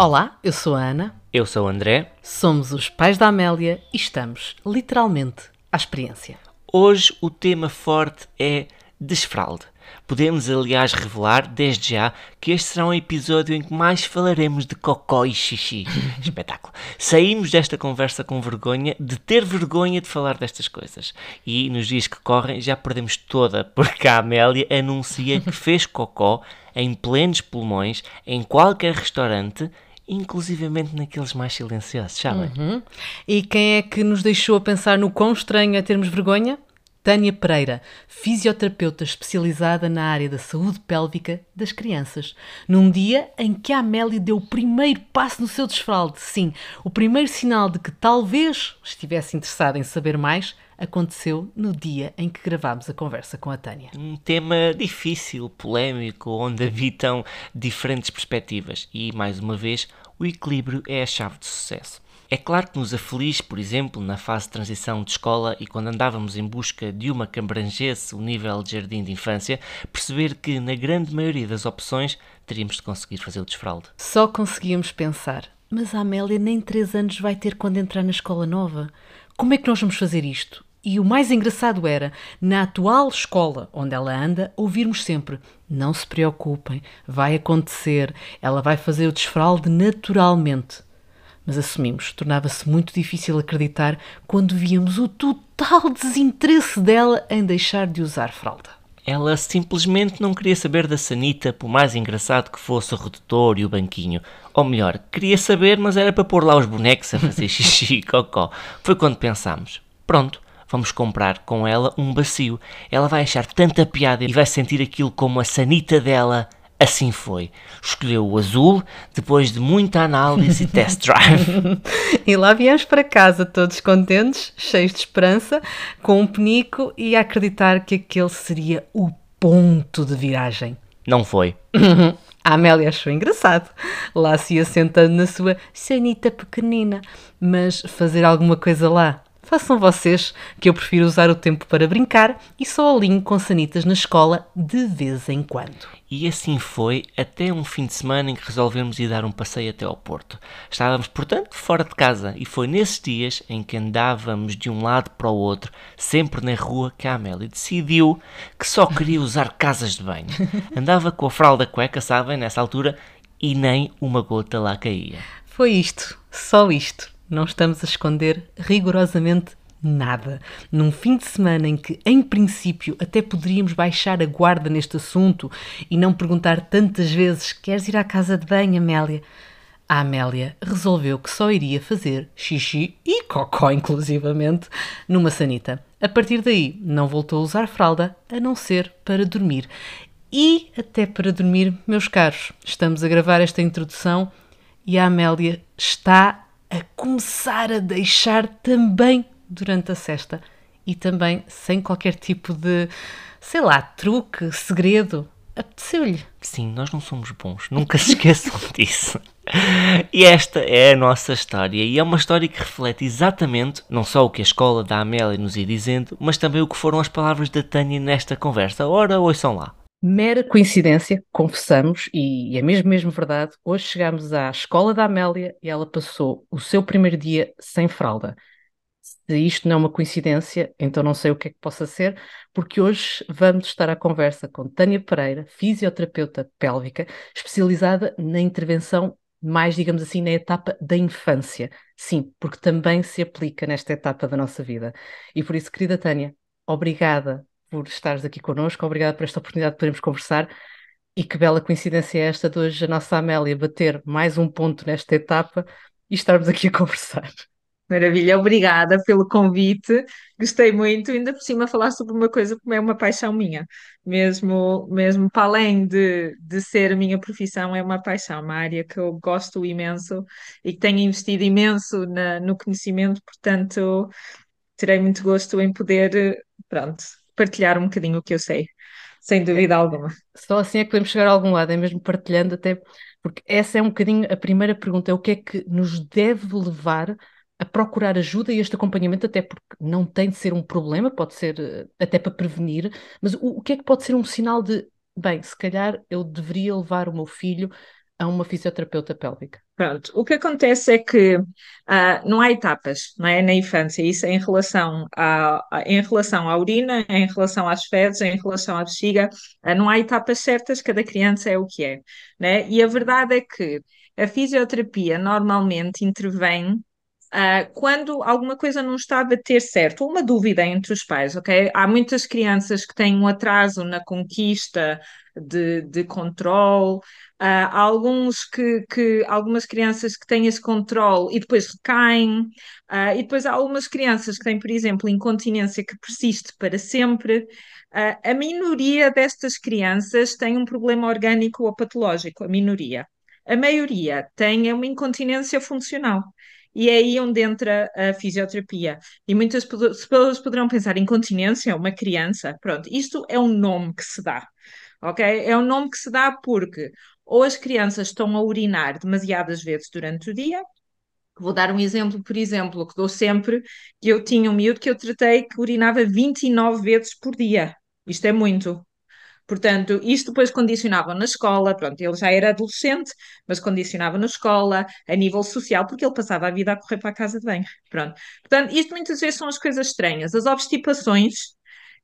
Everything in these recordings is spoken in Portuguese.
Olá, eu sou a Ana, Eu sou o André. somos os pais da Amélia e estamos, literalmente, à experiência. Hoje o tema forte é desfralde. Podemos, aliás, revelar desde já que este será um episódio em que mais falaremos de cocó e xixi. Espetáculo. Saímos desta conversa com vergonha de ter vergonha de falar destas coisas. E nos dias que correm já perdemos toda, porque a Amélia anuncia que fez cocó em plenos pulmões em qualquer restaurante, inclusivamente naqueles mais silenciosos, sabem? Hum? E quem é que nos deixou a pensar no quão estranho é termos vergonha? Tânia Pereira, fisioterapeuta especializada na área da saúde pélvica das crianças. Num dia em que a Amélia deu o primeiro passo no seu desfralde, sim, o primeiro sinal de que talvez estivesse interessada em saber mais, aconteceu no dia em que gravámos a conversa com a Tânia. Um tema difícil, polémico, onde habitam diferentes perspectivas e, mais uma vez, o equilíbrio é a chave de sucesso. É claro que nos aflige, por exemplo, na fase de transição de escola e quando andávamos em busca de uma que abrangesse o nível de jardim de infância, perceber que, na grande maioria das opções, teríamos de conseguir fazer o desfralde. Só conseguíamos pensar, mas a Amélia nem 3 anos vai ter quando entrar na escola nova. Como é que nós vamos fazer isto? E o mais engraçado era, na atual escola onde ela anda, ouvirmos sempre: não se preocupem, vai acontecer, ela vai fazer o desfralde naturalmente. Mas assumimos, tornava-se muito difícil acreditar quando víamos o total desinteresse dela em deixar de usar fralda. Ela simplesmente não queria saber da sanita, por mais engraçado que fosse o redutor e o banquinho. Ou melhor, queria saber, mas era para pôr lá os bonecos a fazer xixi e cocó. Foi quando pensámos: pronto, vamos comprar com ela um bacio. Ela vai achar tanta piada e vai sentir aquilo como a sanita dela. Assim foi. Escolheu o azul depois de muita análise e test drive. E lá viemos para casa todos contentes, cheios de esperança, com um penico e a acreditar que aquele seria o ponto de viragem. Não foi. A Amélia achou engraçado, lá se ia sentando na sua sanita pequenina, mas fazer alguma coisa lá. Façam vocês, que eu prefiro usar o tempo para brincar e só alinho com sanitas na escola de vez em quando. E assim foi até um fim de semana em que resolvemos ir dar um passeio até ao Porto. Estávamos, portanto, fora de casa e foi nesses dias em que andávamos de um lado para o outro, sempre na rua, que a Amélia decidiu que só queria usar casas de banho. Andava com a fralda cueca, sabem, nessa altura, e nem uma gota lá caía. Foi isto, só isto. Não estamos a esconder rigorosamente nada. Num fim de semana em que, em princípio, até poderíamos baixar a guarda neste assunto e não perguntar tantas vezes: queres ir à casa de banho, Amélia? A Amélia resolveu que só iria fazer xixi e cocó, inclusivamente, numa sanita. A partir daí, não voltou a usar fralda, a não ser para dormir. E até para dormir, meus caros, estamos a gravar esta introdução e a Amélia está a começar a deixar também durante a cesta e também sem qualquer tipo de, sei lá, truque, segredo. Apeteceu-lhe. Sim, nós não somos bons, nunca se esqueçam disso. E esta é a nossa história, e é uma história que reflete exatamente não só o que a escola da Amélia nos ia dizendo, mas também o que foram as palavras da Tânia nesta conversa. Ora, ouçam lá. Mera coincidência, confessamos, e é mesmo mesmo verdade, hoje chegámos à escola da Amélia e ela passou o seu primeiro dia sem fralda. Se isto não é uma coincidência, então não sei o que é que possa ser, porque hoje vamos estar à conversa com Tânia Pereira, fisioterapeuta pélvica, especializada na intervenção mais, digamos assim, na etapa da infância. Sim, porque também se aplica nesta etapa da nossa vida. E por isso, querida Tânia, obrigada por estares aqui connosco, obrigada por esta oportunidade de podermos conversar. E que bela coincidência é esta de hoje a nossa Amélia bater mais um ponto nesta etapa e estarmos aqui a conversar. Maravilha, obrigada pelo convite. Gostei muito, ainda por cima falar sobre uma coisa que é uma paixão minha, mesmo, mesmo para além de, de ser a minha profissão, é uma paixão, uma área que eu gosto imenso e que tenho investido imenso na, no conhecimento, portanto, terei muito gosto em poder, pronto, partilhar um bocadinho o que eu sei, sem dúvida alguma. Só assim é que podemos chegar a algum lado, é mesmo partilhando até, porque essa é um bocadinho a primeira pergunta, é o que é que nos deve levar a procurar ajuda e este acompanhamento, até porque não tem de ser um problema, pode ser eh, até para prevenir, mas o, o que é que pode ser um sinal de, bem, se calhar eu deveria levar o meu filho a uma fisioterapeuta pélvica? Pronto, o que acontece é que uh, não há etapas, não é? Na infância, isso é em relação, a, a, em relação à urina, em relação às fezes, em relação à bexiga, uh, não há etapas certas, cada criança é o que é, né? E a verdade é que a fisioterapia normalmente intervém Uh, quando alguma coisa não está a bater certo, uma dúvida entre os pais, ok? Há muitas crianças que têm um atraso na conquista de, de controle, uh, há alguns que, que, algumas crianças que têm esse controle e depois recaem, uh, e depois há algumas crianças que têm, por exemplo, incontinência que persiste para sempre. a minoria destas crianças tem um problema orgânico ou patológico, a minoria. A maioria tem uma incontinência funcional. E é aí onde entra a fisioterapia. E muitas pessoas poderão pensar: incontinência, uma criança. Pronto, isto é um nome que se dá. Ok? É um nome que se dá porque ou as crianças estão a urinar demasiadas vezes durante o dia. Vou dar um exemplo, por exemplo, que dou sempre, que eu tinha um miúdo que eu tratei que urinava 29 vezes por dia. Isto é muito. Portanto, isto depois condicionava na escola, pronto, ele já era adolescente, mas condicionava na escola, a nível social, porque ele passava a vida a correr para a casa de banho, pronto. Portanto, isto muitas vezes são as coisas estranhas. As obstipações,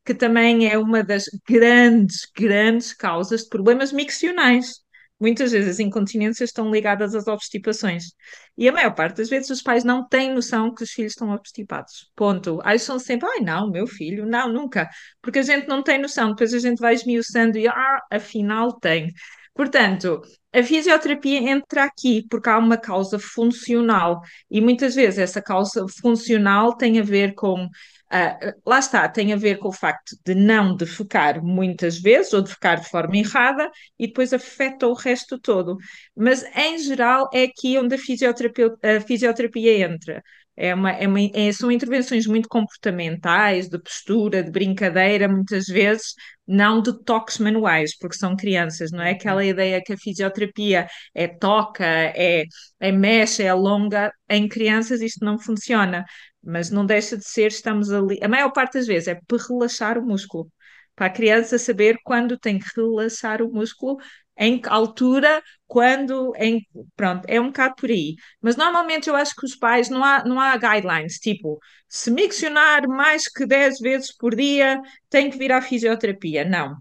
que também é uma das grandes, grandes causas de problemas miccionais. Muitas vezes as incontinências estão ligadas às obstipações. E a maior parte das vezes os pais não têm noção que os filhos estão obstipados. Ponto. Acham sempre, ai não, meu filho, não, nunca. Porque a gente não tem noção. Depois a gente vai esmiuçando e, ah, afinal tem. Portanto, a fisioterapia entra aqui porque há uma causa funcional e muitas vezes essa causa funcional tem a ver com Uh, lá está, tem a ver com o facto de não defecar muitas vezes ou defecar de forma errada e depois afeta o resto todo. Mas, em geral, é aqui onde a fisioterapia, a fisioterapia entra. É uma, é uma, é, são intervenções muito comportamentais, de postura, de brincadeira, muitas vezes, não de toques manuais, porque são crianças, não é uhum. aquela ideia que a fisioterapia é toca, é, é mexe, é alonga. Em crianças isto não funciona, mas não deixa de ser, estamos ali. A maior parte das vezes é para relaxar o músculo, para a criança saber quando tem que relaxar o músculo em que altura, quando, em, pronto, é um bocado por aí. Mas normalmente eu acho que os pais, não há, não há guidelines, tipo, se miccionar mais que 10 vezes por dia, tem que vir à fisioterapia. Não.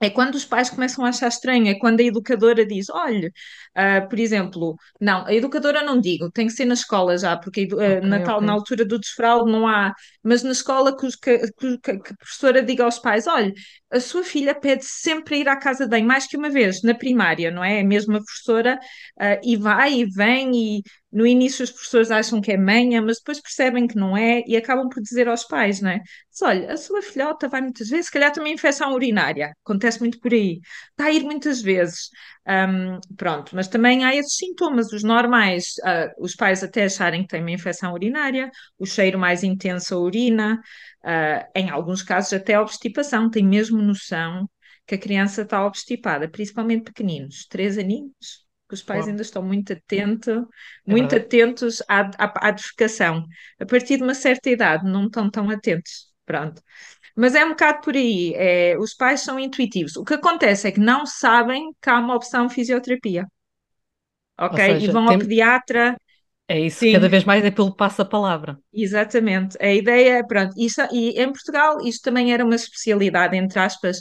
É quando os pais começam a achar estranho, é quando a educadora diz: olha, uh, por exemplo, não, a educadora não digo, tem que ser na escola já, porque uh, okay, na, tal, okay. na altura do desfraude não há, mas na escola que, que, que, que, a professora diga aos pais: olha, a sua filha pede sempre ir à casa de banho, mais que uma vez, na primária, não é? É a professora, uh, e vai e vem, e no início as professores acham que é manha, mas depois percebem que não é e acabam por dizer aos pais, não é? Diz, olha, a sua filhota vai muitas vezes, se calhar também infecção urinária, acontece muito por aí, está a ir muitas vezes. Um, pronto, mas também há esses sintomas, os normais, uh, os pais até acharem que têm uma infecção urinária, o cheiro mais intenso a urina, Uh, em alguns casos até a obstipação, tem mesmo noção que a criança está obstipada, principalmente pequeninos, três aninhos, que os pais ainda estão muito atentos, muito é atentos à, à, à defecação. A partir de uma certa idade não estão tão atentos, pronto. Mas é um bocado por aí, é, os pais são intuitivos. O que acontece é que não sabem que há uma opção fisioterapia. Ok? Seja, e vão tem... ao pediatra é isso, Sim. cada vez mais é pelo passo-a-palavra. Exatamente. A ideia, pronto, isso, e em Portugal isto também era uma especialidade, entre aspas,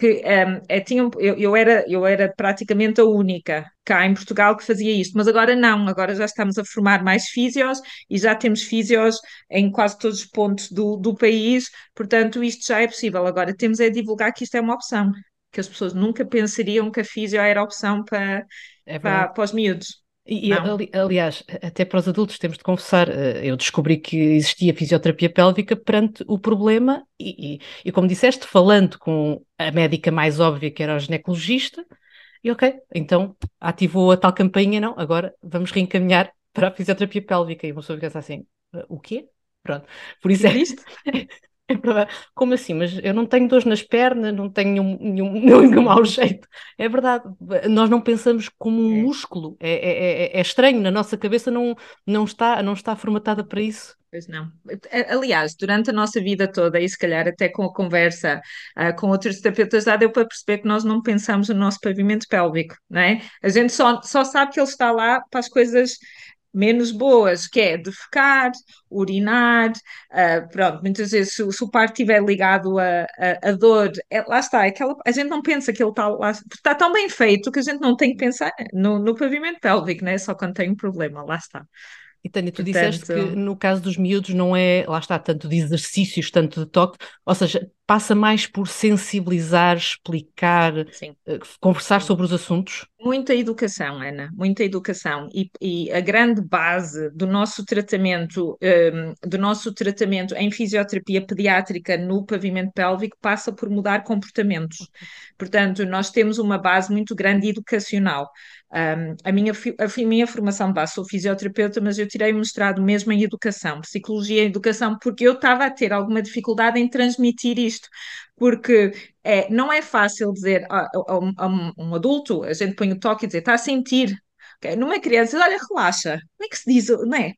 que um, é, tinha, eu, eu, era, eu era praticamente a única cá em Portugal que fazia isto, mas agora não, agora já estamos a formar mais físios e já temos físios em quase todos os pontos do, do país, portanto isto já é possível. Agora temos é divulgar que isto é uma opção, que as pessoas nunca pensariam que a físio era opção para, é para, para os miúdos. E, ali, aliás, até para os adultos temos de confessar, eh, eu descobri que existia fisioterapia pélvica perante o problema e, e, e, como disseste, falando com a médica mais óbvia que era o ginecologista, e ok, então ativou a tal campainha, não, agora vamos reencaminhar para a fisioterapia pélvica. E uma pessoa fica assim, eh, o quê? Pronto, por isso é. Como assim? Mas eu não tenho dores nas pernas, não tenho nenhum, nenhum, nenhum mau jeito. É verdade. Nós não pensamos como um É. músculo. É, é, é- é estranho. Na nossa cabeça não, não está, não está formatada para isso. Pois não. Aliás, durante a nossa vida toda, e se calhar até com a conversa ah, com outros terapeutas, já deu para perceber que nós não pensamos no nosso pavimento pélvico, não é? A gente só, só sabe que ele está lá para as coisas menos boas, que é defecar, urinar, ah, pronto, muitas vezes se, o se o parto estiver ligado a, a, a dor, é- lá está, é aquela, a gente não pensa que ele está lá, está tão bem feito que a gente não tem que pensar no, no pavimento pélvico, não é? Só quando tem um problema, lá está. E Tânia, tu disseste que Portanto- no caso dos miúdos não é, lá está, tanto de exercícios, tanto de toque, ou seja, passa mais por sensibilizar, explicar, Sim. eh, conversar sobre os assuntos. Muita educação, Ana, muita educação. E, e a grande base do nosso tratamento, hum, do nosso tratamento em fisioterapia pediátrica no pavimento pélvico passa por mudar comportamentos. Portanto, nós temos uma base muito grande educacional. Um, a, minha, a, minha formação de base, sou fisioterapeuta, mas eu tirei um mestrado mesmo em educação, psicologia e educação, porque eu estava a ter alguma dificuldade em transmitir isto, porque é, não é fácil dizer a, a a um, adulto, a gente põe o toque e dizer, está a sentir. Ok? Numa criança, olha, relaxa. Como é que se diz, não é?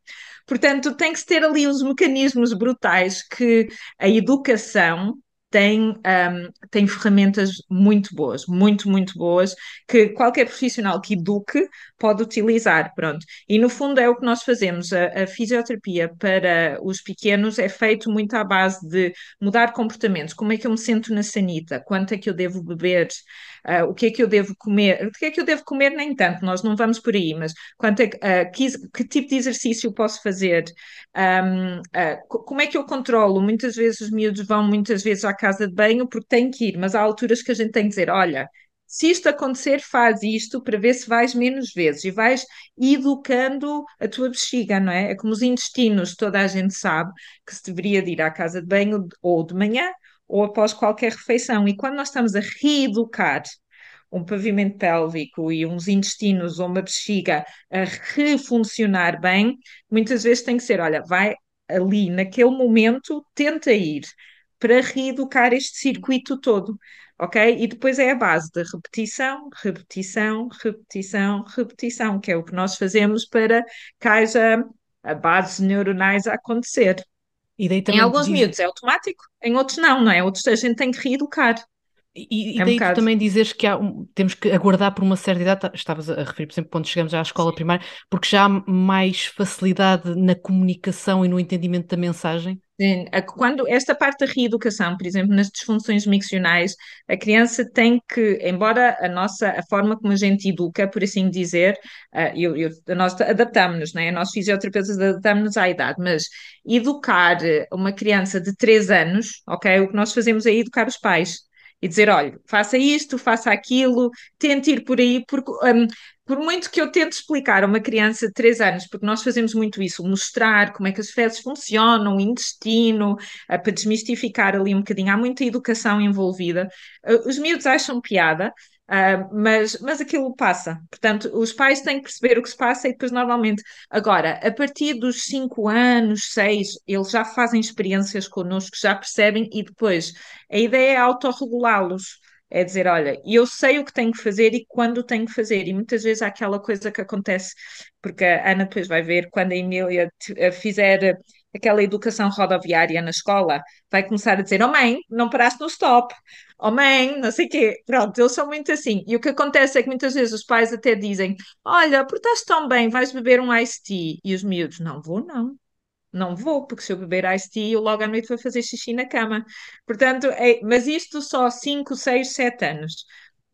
Portanto, tem que se ter ali uns mecanismos brutais que a educação tem, um, tem ferramentas muito boas, muito, muito boas, que qualquer profissional que eduque pode utilizar, pronto. E no fundo é o que nós fazemos. A, a fisioterapia para os pequenos é feito muito à base de mudar comportamentos. Como é que eu me sinto na sanita? Quanto é que eu devo beber? Uh, o que é que eu devo comer? O que é que eu devo comer? Nem tanto, nós não vamos por aí, mas quanto é uh, que, que, tipo de exercício posso fazer? Um, uh, como é que eu controlo? Muitas vezes os miúdos vão muitas vezes à casa de banho porque têm que ir, mas há alturas que a gente tem que dizer: olha, se isto acontecer, faz isto para ver se vais menos vezes e vais educando a tua bexiga, não é? É como os intestinos, toda a gente sabe que se deveria de ir à casa de banho ou de manhã ou após qualquer refeição. E quando nós estamos a reeducar um pavimento pélvico e uns intestinos ou uma bexiga a refuncionar bem, muitas vezes tem que ser, olha, vai ali naquele momento, tenta ir para reeducar este circuito todo, ok? E depois é a base da repetição, repetição, repetição, repetição, que é o que nós fazemos para que haja a base neuronais a acontecer. Em alguns diz- miúdos é automático, em outros não, não é? Outros a gente tem que reeducar. E, e É um daí tu bocado. também dizeres que um- temos que aguardar por uma certa idade, tá- estavas a referir, por exemplo, quando chegamos à escola Sim. primária, porque já há mais facilidade na comunicação e no entendimento da mensagem. Sim, a- Quando esta parte da reeducação, por exemplo, nas disfunções miccionais, a criança tem que, embora a nossa, a forma como a gente educa, por assim dizer, ah, eu, eu- nós adaptamos-nos, né? Nós fisioterapeutas adaptamos-nos à idade, mas educar eh, uma criança de 3 anos, ok? O que nós fazemos é educar os pais e dizer, olha, faça isto, faça aquilo, tente ir por aí, porque hum, por muito que eu tente explicar a uma criança de 3 anos, porque nós fazemos muito isso, mostrar como é que as fezes funcionam, o intestino, ah, para desmistificar ali um bocadinho, há muita educação envolvida. Ah, os miúdos acham piada, ah, mas, mas aquilo passa. Portanto, os pais têm que perceber o que se passa e depois, normalmente, agora, a partir dos 5 anos, 6, eles já fazem experiências connosco, já percebem e depois a ideia é autorregulá-los. É dizer, olha, eu sei o que tenho que fazer e quando tenho que fazer. E muitas vezes há aquela coisa que acontece, porque a Ana depois vai ver, quando a Emília eh, fizer aquela educação rodoviária na escola, vai começar a dizer, oh mãe, não paraste no stop. Oh mãe, não sei o quê. Pronto, eles são muito assim. E o que acontece é que muitas vezes os pais até dizem, olha, portaste tão bem, vais beber um iced tea. E os miúdos, não vou não. Não vou, porque se eu beber iced tea, eu logo à noite vou fazer xixi na cama. Portanto, é, mas isto só 5, 6, 7 anos.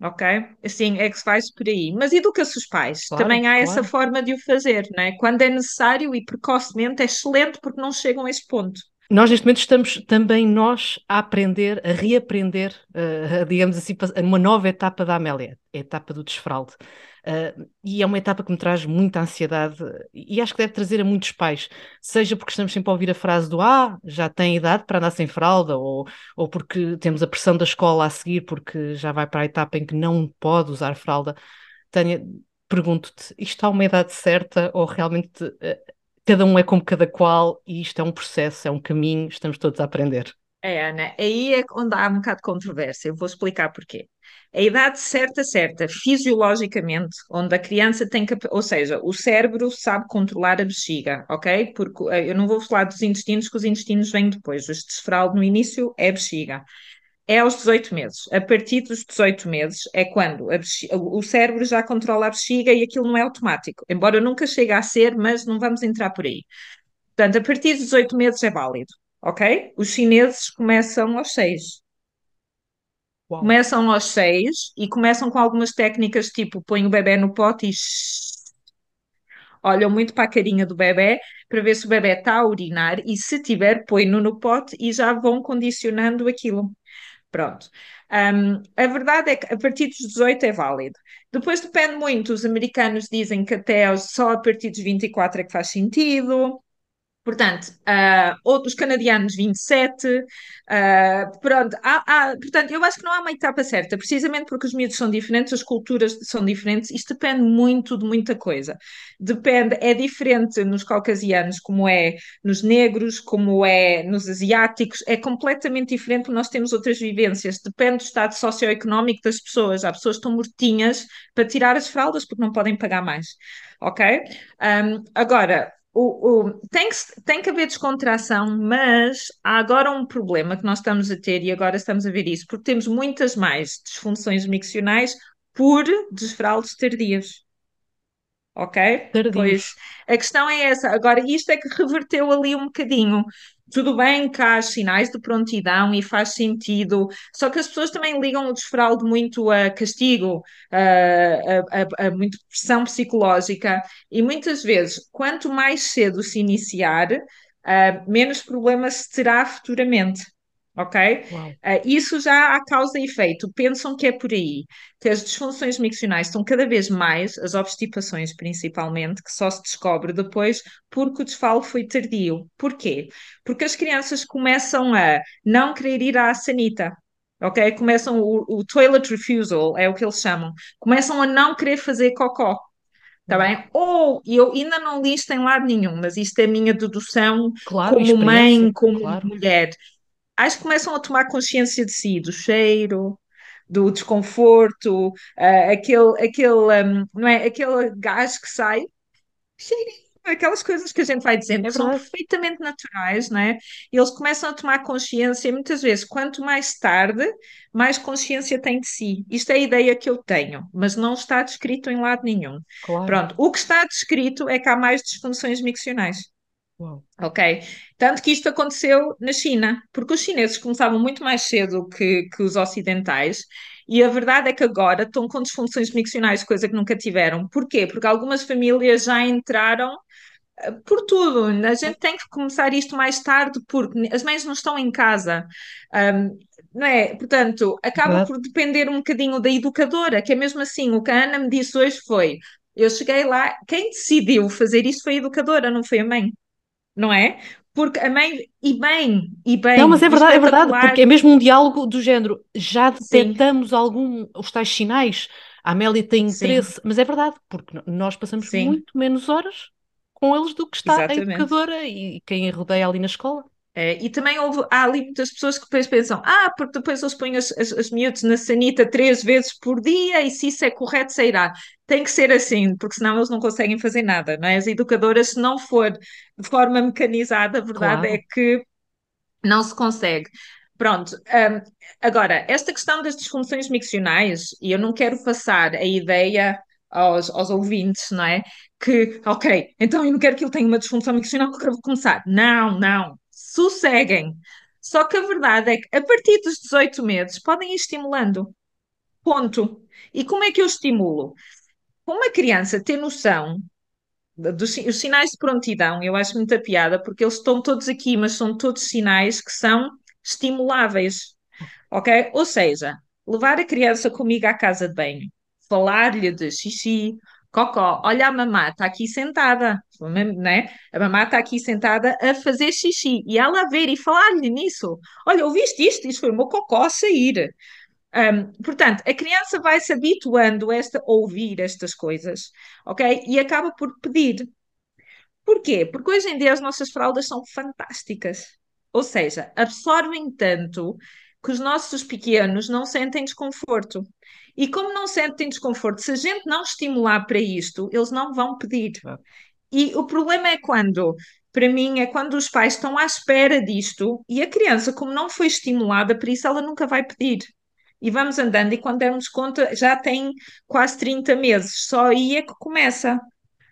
Ok? Assim é que se faz por aí. Mas educa-se os pais. Claro, Também há essa claro. forma de o fazer, não é? Quando é necessário e precocemente, é excelente porque não chegam a esse ponto. Nós, neste momento, estamos também nós a aprender, a reaprender, eh, digamos assim, uma nova etapa da Amélia, a etapa do desfralde. Eh, e é uma etapa que me traz muita ansiedade e acho que deve trazer a muitos pais, seja porque estamos sempre a ouvir a frase do ah, já tem idade para andar sem fralda, ou, ou porque temos a pressão da escola a seguir porque já vai para a etapa em que não pode usar fralda. Tânia, pergunto-te, isto há uma idade certa ou realmente eh, cada um é como cada qual e isto é um processo, é um caminho, estamos todos a aprender? É, Ana, aí é onde há um bocado de controvérsia. Eu vou explicar porquê. A idade certa, certa, fisiologicamente, onde a criança tem que, ou seja, o cérebro sabe controlar a bexiga, ok? Porque eh, eu não vou falar dos intestinos, que os intestinos vêm depois. O desfraldo no início é bexiga. É aos 18 meses. A partir dos 18 meses é quando bexiga, o cérebro já controla a bexiga e aquilo não é automático. Embora nunca chegue a ser, mas não vamos entrar por aí. Portanto, a partir dos 18 meses é válido ok? Os chineses começam aos seis. Uau. Começam aos seis e começam com algumas técnicas tipo põe o bebê no pote e olham muito para a carinha do bebê para ver se o bebê está a urinar e se tiver, põe-no no pote e já vão condicionando aquilo. Pronto. Um, a verdade é que a partir dos 18 é válido. Depois depende muito, os americanos dizem que até só a partir dos 24 é que faz sentido. Portanto, uh, outros canadianos 27, uh, ah, pronto, há, há, portanto, eu acho que não há uma etapa certa, precisamente porque os miúdos são diferentes, as culturas são diferentes, isto depende muito de muita coisa. Depende, é diferente nos caucasianos, como é nos negros, como é nos asiáticos, é completamente diferente porque nós temos outras vivências, depende do estado socioeconómico das pessoas. Há pessoas que estão mortinhas para tirar as fraldas porque não podem pagar mais, ok? Um, agora, o, o, tem, que, tem que haver descontração, mas há agora um problema que nós estamos a ter e agora estamos a ver isso, porque temos muitas mais disfunções miccionais por desfraldos tardios. Ok? Tardios. Pois a questão é essa. Agora, isto é que reverteu ali um bocadinho. Tudo bem que há sinais de prontidão e faz sentido, só que as pessoas também ligam o desfraldo muito a castigo, a, a, a, pressão psicológica, e muitas vezes, quanto mais cedo se iniciar, uh, menos problemas terá futuramente ok? Uh, isso já há causa e efeito. Pensam que é por aí, que as disfunções miccionais estão cada vez mais, as obstipações principalmente, que só se descobre depois porque o desfalo foi tardio. Porquê? Porque as crianças começam a não querer ir à sanita. Ok? Começam o, o toilet refusal, é o que eles chamam. Começam a não querer fazer cocó. Está bem? Ou eu ainda não li isto em lado nenhum, mas isto é a minha dedução claro, como mãe, como claro. mulher acho que começam a tomar consciência de si, do cheiro, do desconforto, uh, aquele, aquele, um, não é? aquele gás que sai, cheirinho, aquelas coisas que a gente vai dizendo é são perfeitamente naturais, não é? E eles começam a tomar consciência, e muitas vezes, quanto mais tarde, mais consciência tem de si. Isto é a ideia que eu tenho, mas não está descrito em lado nenhum. Claro. Pronto, o que está descrito é que há mais disfunções miccionais. Uau. Ok? Tanto que isto aconteceu na China, porque os chineses começavam muito mais cedo que, que os ocidentais, e a verdade é que agora estão com disfunções miccionais, coisa que nunca tiveram. Porquê? Porque algumas famílias já entraram eh, por tudo. A gente tem que começar isto mais tarde, porque as mães não estão em casa. Um, não é? Portanto, acaba por depender um bocadinho da educadora, que é mesmo assim. O que a Ana me disse hoje foi: eu cheguei lá, quem decidiu fazer isso foi a educadora, não foi a mãe não é? Porque a mãe, e bem, e bem. Não, mas é verdade, é verdade, porque é mesmo um diálogo do género. Já detectamos Sim. algum, os tais sinais. A Amélia tem interesse, Sim. mas é verdade, porque nós passamos Sim. muito menos horas com eles do que está Exatamente. a educadora e quem a rodeia ali na escola. É, e também houve, há ali muitas pessoas que depois pensam, ah, porque depois eles põem as, as, as miúdos na sanita três vezes por dia e se isso é correto sairá. Tem que ser assim, porque senão eles não conseguem fazer nada, não é? As educadoras, se não for de forma mecanizada, a verdade claro. é que não se consegue. Pronto, um, agora, esta questão das disfunções miccionais, e eu não quero passar a ideia aos, aos ouvintes, não é? Que, ok, então eu não quero que ele tenha uma disfunção miccional, que eu quero começar. Não, não sosseguem. Só que a verdade é que a partir dos 18 meses podem ir estimulando. Ponto. E como é que eu estimulo? Uma criança ter noção dos os sinais de prontidão, eu acho muita piada, porque eles estão todos aqui, mas são todos sinais que são estimuláveis. Ok? Ou seja, levar a criança comigo à casa de banho, falar-lhe de xixi, Cocó, olha a mamá, está aqui sentada, né? A mamá está aqui sentada a fazer xixi e ela a ver e falar-lhe nisso. Olha, ouviste isto? Isto foi o meu cocó a sair. Um, portanto, a criança vai se habituando a, esta, ouvir estas coisas, ok? E acaba por pedir. Porquê? Porque hoje em dia as nossas fraldas são fantásticas. Ou seja, absorvem tanto que os nossos pequenos não sentem desconforto. E como não sentem desconforto, se a gente não estimular para isto, eles não vão pedir. E o problema é quando, para mim, é quando os pais estão à espera disto e a criança, como não foi estimulada para isso, ela nunca vai pedir. E vamos andando, e quando dermos conta, já tem quase 30 meses, só aí é que começa.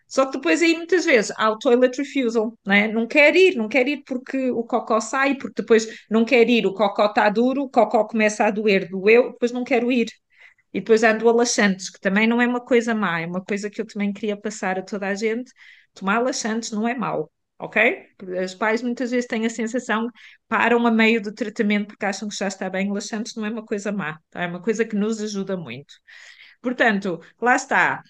Só que depois aí muitas vezes há o toilet refusal, né? não quer ir, não quer ir porque o cocó sai, porque depois não quer ir, o cocó está duro, o cocó começa a doer, doeu, depois não quero ir. E depois ando a laxantes, que também não é uma coisa má, é uma coisa que eu também queria passar a toda a gente. Tomar laxantes não é mau, ok? Os pais muitas vezes têm a sensação, param a meio do tratamento porque acham que já está bem. Laxantes não é uma coisa má, tá? é uma coisa que nos ajuda muito. Portanto, lá está,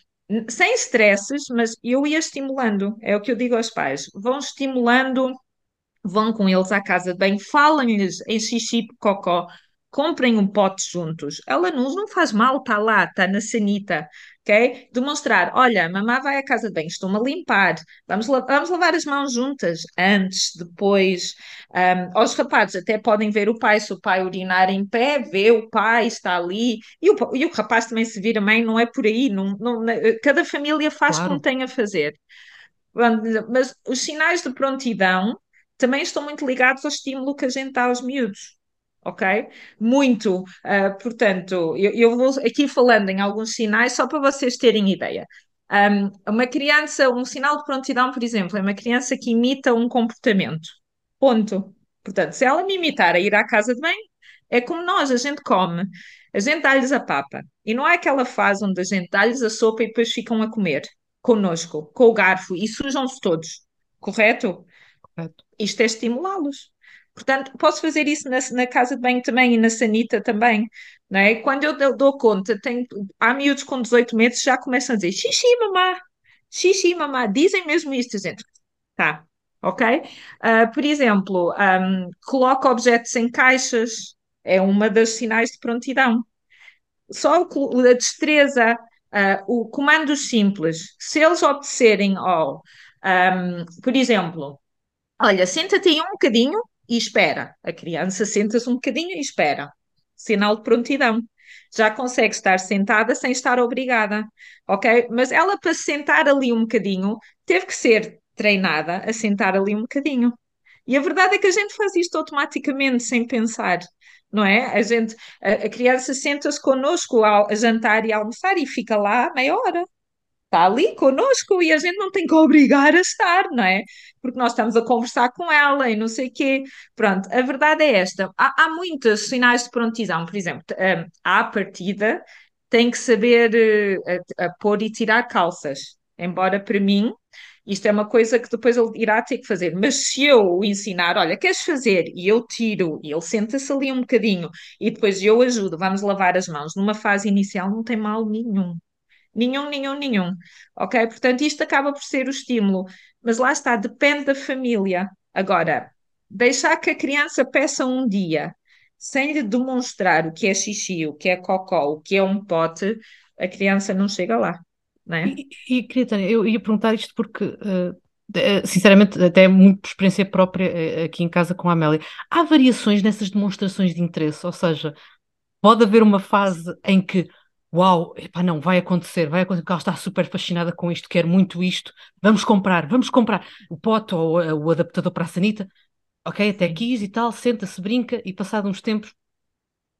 sem stresses, mas eu ia estimulando, é o que eu digo aos pais, vão estimulando, vão com eles à casa de banho, falem-lhes em xixi, cocó, comprem um pote juntos. Ela não, não faz mal, está lá, está na sanita, ok? Demonstrar, olha, mamá vai à casa de banho, estou-me a limpar, vamos, vamos lavar as mãos juntas, antes, depois. Um, os rapazes até podem ver o pai, se o pai urinar em pé, vê o pai, está ali, e o, e o rapaz também se vira mãe, não é por aí, não, não, cada família faz claro. como tem a fazer. Mas os sinais de prontidão também estão muito ligados ao estímulo que a gente dá aos miúdos ok? Muito. Uh, portanto, eu, eu, vou aqui falando em alguns sinais só para vocês terem ideia. Um, uma criança, um sinal de prontidão, por exemplo, é uma criança que imita um comportamento. Ponto. Portanto, se ela me imitar a ir à casa de banho, é como nós, a gente come, a gente dá-lhes a papa. E não é aquela fase onde a gente dá-lhes a sopa e depois ficam a comer connosco, com o garfo, e sujam-se todos. Correto? Correto. Isto é estimulá-los. Portanto, posso fazer isso na, na, casa de banho também e na sanita também, não é? Quando eu dou conta, tenho, há miúdos com 18 meses já começam a dizer xixi, mamá, xixi, mamá, dizem mesmo isto, gente. Tá, ok? Uh, por exemplo, um, coloca objetos em caixas, é uma das sinais de prontidão. Só a destreza, uh, o comandos simples, se eles obedecerem ao, um, por exemplo, olha, senta-te aí um bocadinho, e espera. A criança senta-se um bocadinho e espera. Sinal de prontidão. Já consegue estar sentada sem estar obrigada, ok? Mas ela, para sentar ali um bocadinho, teve que ser treinada a sentar ali um bocadinho. E a verdade é que a gente faz isto automaticamente, sem pensar, não é? A gente, a, a criança senta-se connosco ao, a jantar e almoçar e fica lá meia hora está ali conosco e a gente não tem que obrigar a estar, não é? Porque nós estamos a conversar com ela e não sei o quê. Pronto, a verdade é esta. Há, há muitos sinais de prontidão, por exemplo, um, à partida tem que saber uh, a, a pôr e tirar calças. Embora para mim isto é uma coisa que depois ele irá ter que fazer. Mas se eu o ensinar, olha, queres fazer? E eu tiro, e ele senta-se ali um bocadinho, e depois eu ajudo, vamos lavar as mãos. Numa fase inicial não tem mal nenhum. Nenhum, nenhum, nenhum. Ok? Portanto, isto acaba por ser o estímulo. Mas lá está, depende da família. Agora, deixar que a criança peça um dia sem lhe demonstrar o que é xixi, o que é cocó, o que é um pote, a criança não chega lá. Não é? E, e queria, Tânia, eu ia perguntar isto porque, uh, sinceramente, até muito por experiência própria uh, aqui em casa com a Amélia, há variações nessas demonstrações de interesse, ou seja, pode haver uma fase em que uau, epá, não, vai acontecer, vai acontecer, porque ela está super fascinada com isto, quer muito isto, vamos comprar, vamos comprar o pote ou uh, o adaptador para a sanita, ok, até quis e tal, senta-se, brinca e passado uns tempos,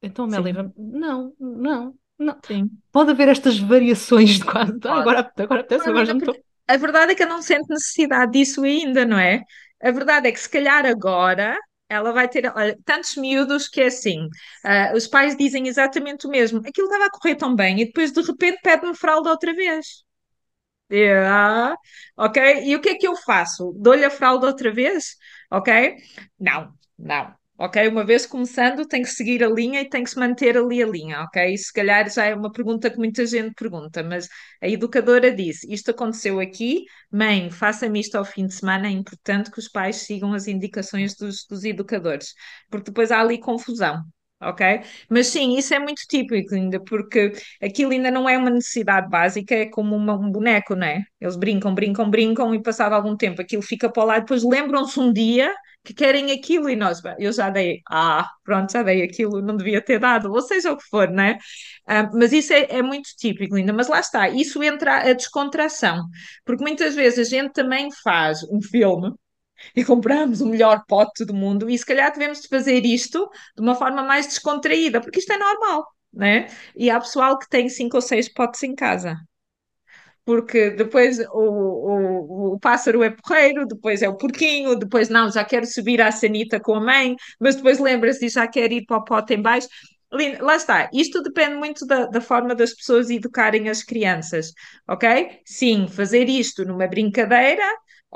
então Amélia, não, não, não. Sim. Pode haver estas variações de quase, ah, agora, agora apetece, agora já não estou. A verdade é que eu não sinto necessidade disso ainda, não é? A verdade é que se calhar agora ela vai ter olha, tantos miúdos que é assim. Uh, os pais dizem exatamente o mesmo. Aquilo estava a correr tão bem e depois de repente pede-me fralda outra vez. Yeah. Ok? E o que é que eu faço? Dou-lhe a fralda outra vez? Ok? Não, não ok? Uma vez começando, tem que seguir a linha e tem que se manter ali a linha, ok? E se calhar já é uma pergunta que muita gente pergunta, mas a educadora disse: Isto aconteceu aqui, mãe, faça-me isto ao fim de semana. É importante que os pais sigam as indicações dos, dos educadores, porque depois há ali confusão. Ok? Mas sim, isso é muito típico ainda, porque aquilo ainda não é uma necessidade básica, é como uma- um boneco, não é? Eles brincam, brincam, brincam e passado algum tempo aquilo fica para lá, depois lembram-se um dia que querem aquilo e nós, "Bem, eu já dei, ah, pronto, já dei aquilo, não devia ter dado, ou seja o que for, não é? Ah, mas isso é, é muito típico ainda, mas lá está, isso entra a descontração, porque muitas vezes a gente também faz um filme e compramos o melhor pote do mundo, e se calhar devemos de fazer isto de uma forma mais descontraída, porque isto é normal, né? E há pessoal que tem cinco ou seis potes em casa. Porque depois o, o, o pássaro é porreiro, depois é o porquinho, depois não, já quero subir à sanita com a mãe, mas depois lembra-se e já quer ir para o pote em baixo. Lá está, isto depende muito da, da forma das pessoas educarem as crianças, ok? Sim, fazer isto numa brincadeira,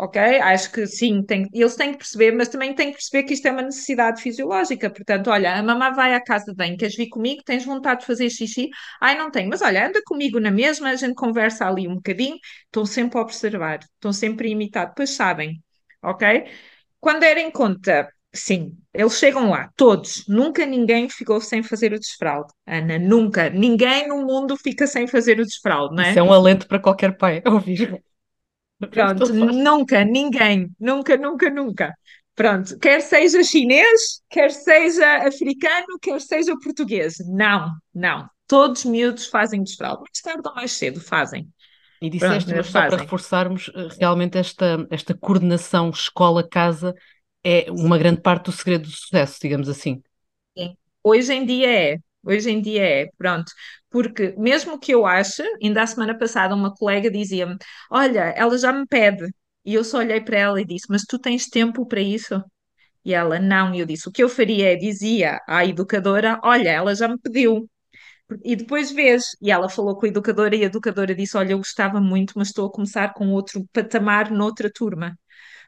ok? Acho que sim, tem, eles têm que perceber, mas também têm que perceber que isto é uma necessidade fisiológica. Portanto, olha, a mamãe vai à casa de banho, queres vir comigo? Tens vontade de fazer xixi? Ai, não tenho, mas olha, anda comigo na mesma, a gente conversa ali um bocadinho, estão sempre a observar, estão sempre a imitar, depois sabem, ok? Quando derem conta, sim, eles chegam lá, todos, nunca ninguém ficou sem fazer o desfralde. Ana, nunca, ninguém no mundo fica sem fazer o desfralde, não é? Isso é um alento para qualquer pai ouvir. Pronto, nunca, ninguém, nunca, nunca, nunca. Pronto, quer seja chinês, quer seja africano, quer seja português. Não, não. Todos miúdos fazem desfralde. Mais tarde ou mais cedo fazem. E Pronto, disseste, mas só para reforçarmos, eh, realmente esta, esta coordenação escola-casa é uma grande parte do segredo do sucesso, digamos assim. Sim. Hoje em dia é, hoje em dia é, pronto. Porque mesmo que eu ache, ainda a semana passada uma colega dizia-me, olha, ela já me pede. E eu só olhei para ela e disse, mas tu tens tempo para isso? E ela, não, e eu disse, o que eu faria é, dizia à educadora, olha, ela já me pediu. E depois vês, e ela falou com a educadora, e a educadora disse, olha, eu gostava muito, mas estou a começar com outro patamar noutra turma.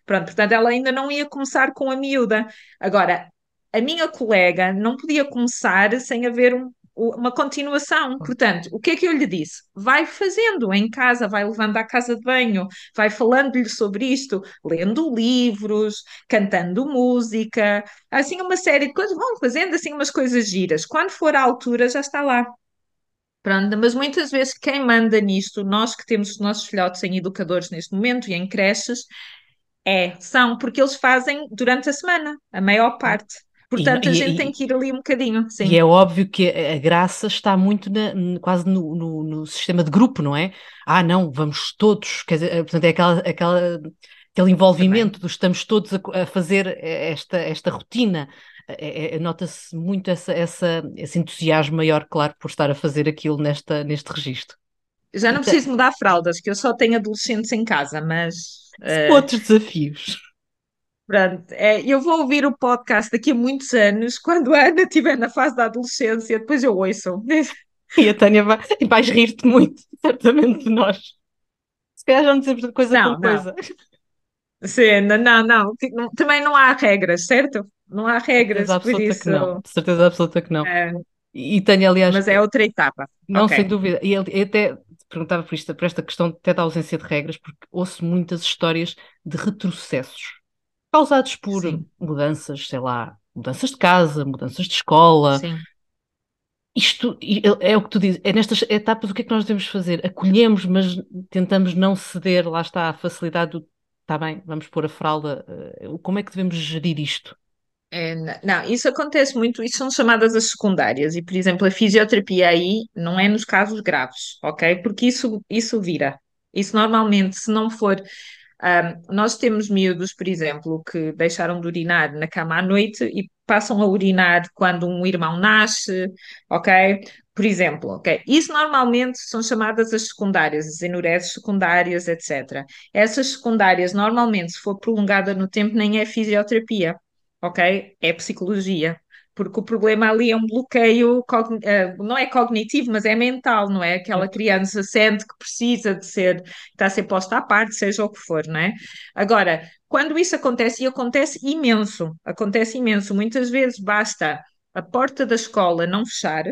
Pronto, portanto, ela ainda não ia começar com a miúda. Agora, a minha colega não podia começar sem haver um- uma continuação. Portanto, o que é que eu lhe disse? Vai fazendo em casa, vai levando à casa de banho, vai falando-lhe sobre isto, lendo livros, cantando música, assim uma série de coisas, vão fazendo assim umas coisas giras. Quando for à altura, já está lá. Pronto, mas muitas vezes quem manda nisto, nós que temos os nossos filhotes em educadores neste momento e em creches, é, são, porque eles fazem durante a semana, a maior parte. Portanto, a E- gente e- tem que ir ali um bocadinho, E sim. é óbvio que a a graça está muito na- quase no, no- no sistema de grupo, não é? Ah, não, vamos todos, quer dizer, portanto, é aquela, aquela, aquele envolvimento dos estamos todos a, a fazer esta, esta rotina. Eh, eh, Nota-se muito essa, essa, esse entusiasmo maior, claro, por estar a fazer aquilo nesta, neste registro. Já não Então, preciso mudar fraldas, que eu só tenho adolescentes em casa, mas eh, outros desafios. Pronto, é, eu vou ouvir o podcast daqui a muitos anos, quando a Ana estiver na fase da adolescência, depois eu ouço. E a Tânia vai, vais rir-te muito, certamente, de nós. Se calhar já não dizemos coisa Não, não. coisa. Sim, não, não, também não há regras, certo? Não há regras, Certeza por absoluta que isso, não. Certeza absoluta que não. eh, E Tânia, aliás, mas é outra etapa. Não, Ok. sem dúvida. E até perguntava por, isto, por esta questão até da ausência de regras, porque ouço muitas histórias de retrocessos causados por Sim. mudanças, sei lá, mudanças de casa, mudanças de escola. Sim. Isto é é o que tu dizes, é nestas etapas o que é que nós devemos fazer? Acolhemos, mas tentamos não ceder, lá está a facilidade do, está bem, vamos pôr a fralda. eh, Como é que devemos gerir isto? É, não, isso acontece muito, isso são chamadas as secundárias, e por exemplo, a fisioterapia aí não é nos casos graves, ok? Porque isso, isso vira. Isso normalmente, se não for. Ahm, nós temos miúdos, por exemplo, que deixaram de urinar na cama à noite e passam a urinar quando um irmão nasce, ok? Por exemplo, ok? Isso normalmente são chamadas as secundárias, as enureses secundárias, etc. Essas secundárias, normalmente, se for prolongada no tempo, nem é fisioterapia ok? É psicologia. Porque o problema ali é um bloqueio, eh, não é cognitivo, mas é mental, não é? Aquela Certo. criança sente que precisa de ser, está a ser posta à parte, seja o que for, não é? Agora, quando isso acontece, e acontece imenso, acontece imenso, muitas vezes basta a porta da escola não fechar,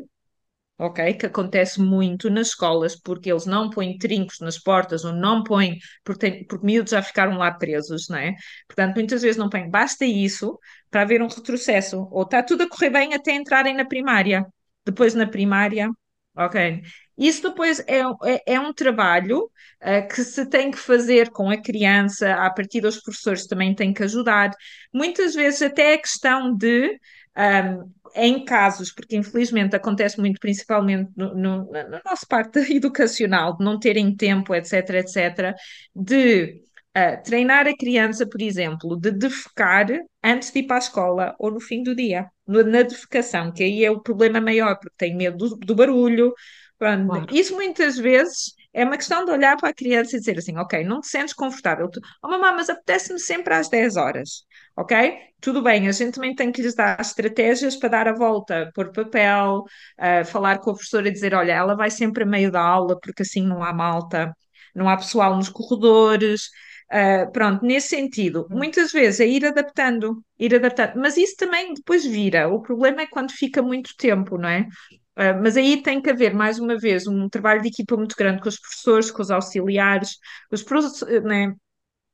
ok? Que acontece muito nas escolas, porque eles não põem trincos nas portas ou não põem, porque, tem, porque miúdos já ficaram lá presos, não é? Portanto, muitas vezes não põem. Basta isso para haver um retrocesso, ou está tudo a correr bem até entrarem na primária. Depois na primária, ok? Isso depois é, é, é um trabalho uh, que se tem que fazer com a criança, a partir dos professores também têm que ajudar. Muitas vezes até é questão de um, em casos, porque infelizmente acontece muito, principalmente no, no, na nossa parte educacional, de não terem tempo, etc, etc, de uh, treinar a criança, por exemplo, de defecar antes de ir para a escola ou no fim do dia, na defecação, que aí é o problema maior, porque tem medo do, do barulho. Pronto. Claro. Isso muitas vezes é uma questão de olhar para a criança e dizer assim: Ok, não te sentes confortável. Tu, oh, mamãe, mas apetece-me sempre às 10 horas. Ok? Tudo bem, a gente também tem que lhes dar estratégias para dar a volta, pôr papel, uh, falar com a professora e dizer: Olha, ela vai sempre a meio da aula, porque assim não há malta, não há pessoal nos corredores. Uh, pronto, nesse sentido, hum. muitas vezes é ir adaptando, ir adaptando, mas isso também depois vira. O problema é quando fica muito tempo, não é? Uh, mas aí tem que haver, mais uma vez, um trabalho de equipa muito grande com os professores, com os auxiliares, os professores, né?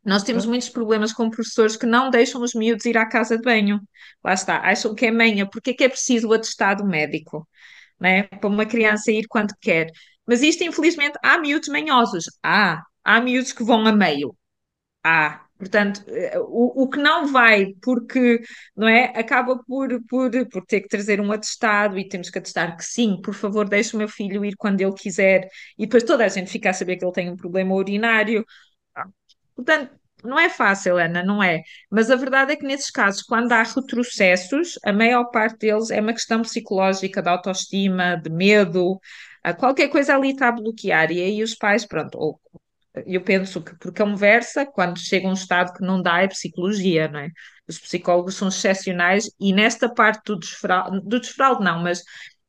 Nós temos muitos problemas com professores que não deixam os miúdos ir à casa de banho. Lá está, acham que é manha, porque é que é preciso o atestado médico, né? Para uma criança ir quando quer. Mas isto, infelizmente, há miúdos manhosos. Há, há miúdos que vão a meio. Há. Portanto, eh, o, o que não vai, porque não é, acaba por, por, por ter que trazer um atestado e temos que atestar que sim, por favor, deixe o meu filho ir quando ele quiser, e depois toda a gente fica a saber que ele tem um problema urinário. Portanto, não é fácil, Ana, não é. Mas a verdade é que nesses casos, quando há retrocessos, a maior parte deles é uma questão psicológica, de autoestima, de medo, qualquer coisa ali está a bloquear. E aí os pais, pronto, ou eu penso que por conversa, quando chega um estado que não dá, é psicologia, não é? Os psicólogos são excepcionais e nesta parte do desfraude, do desfraude não, mas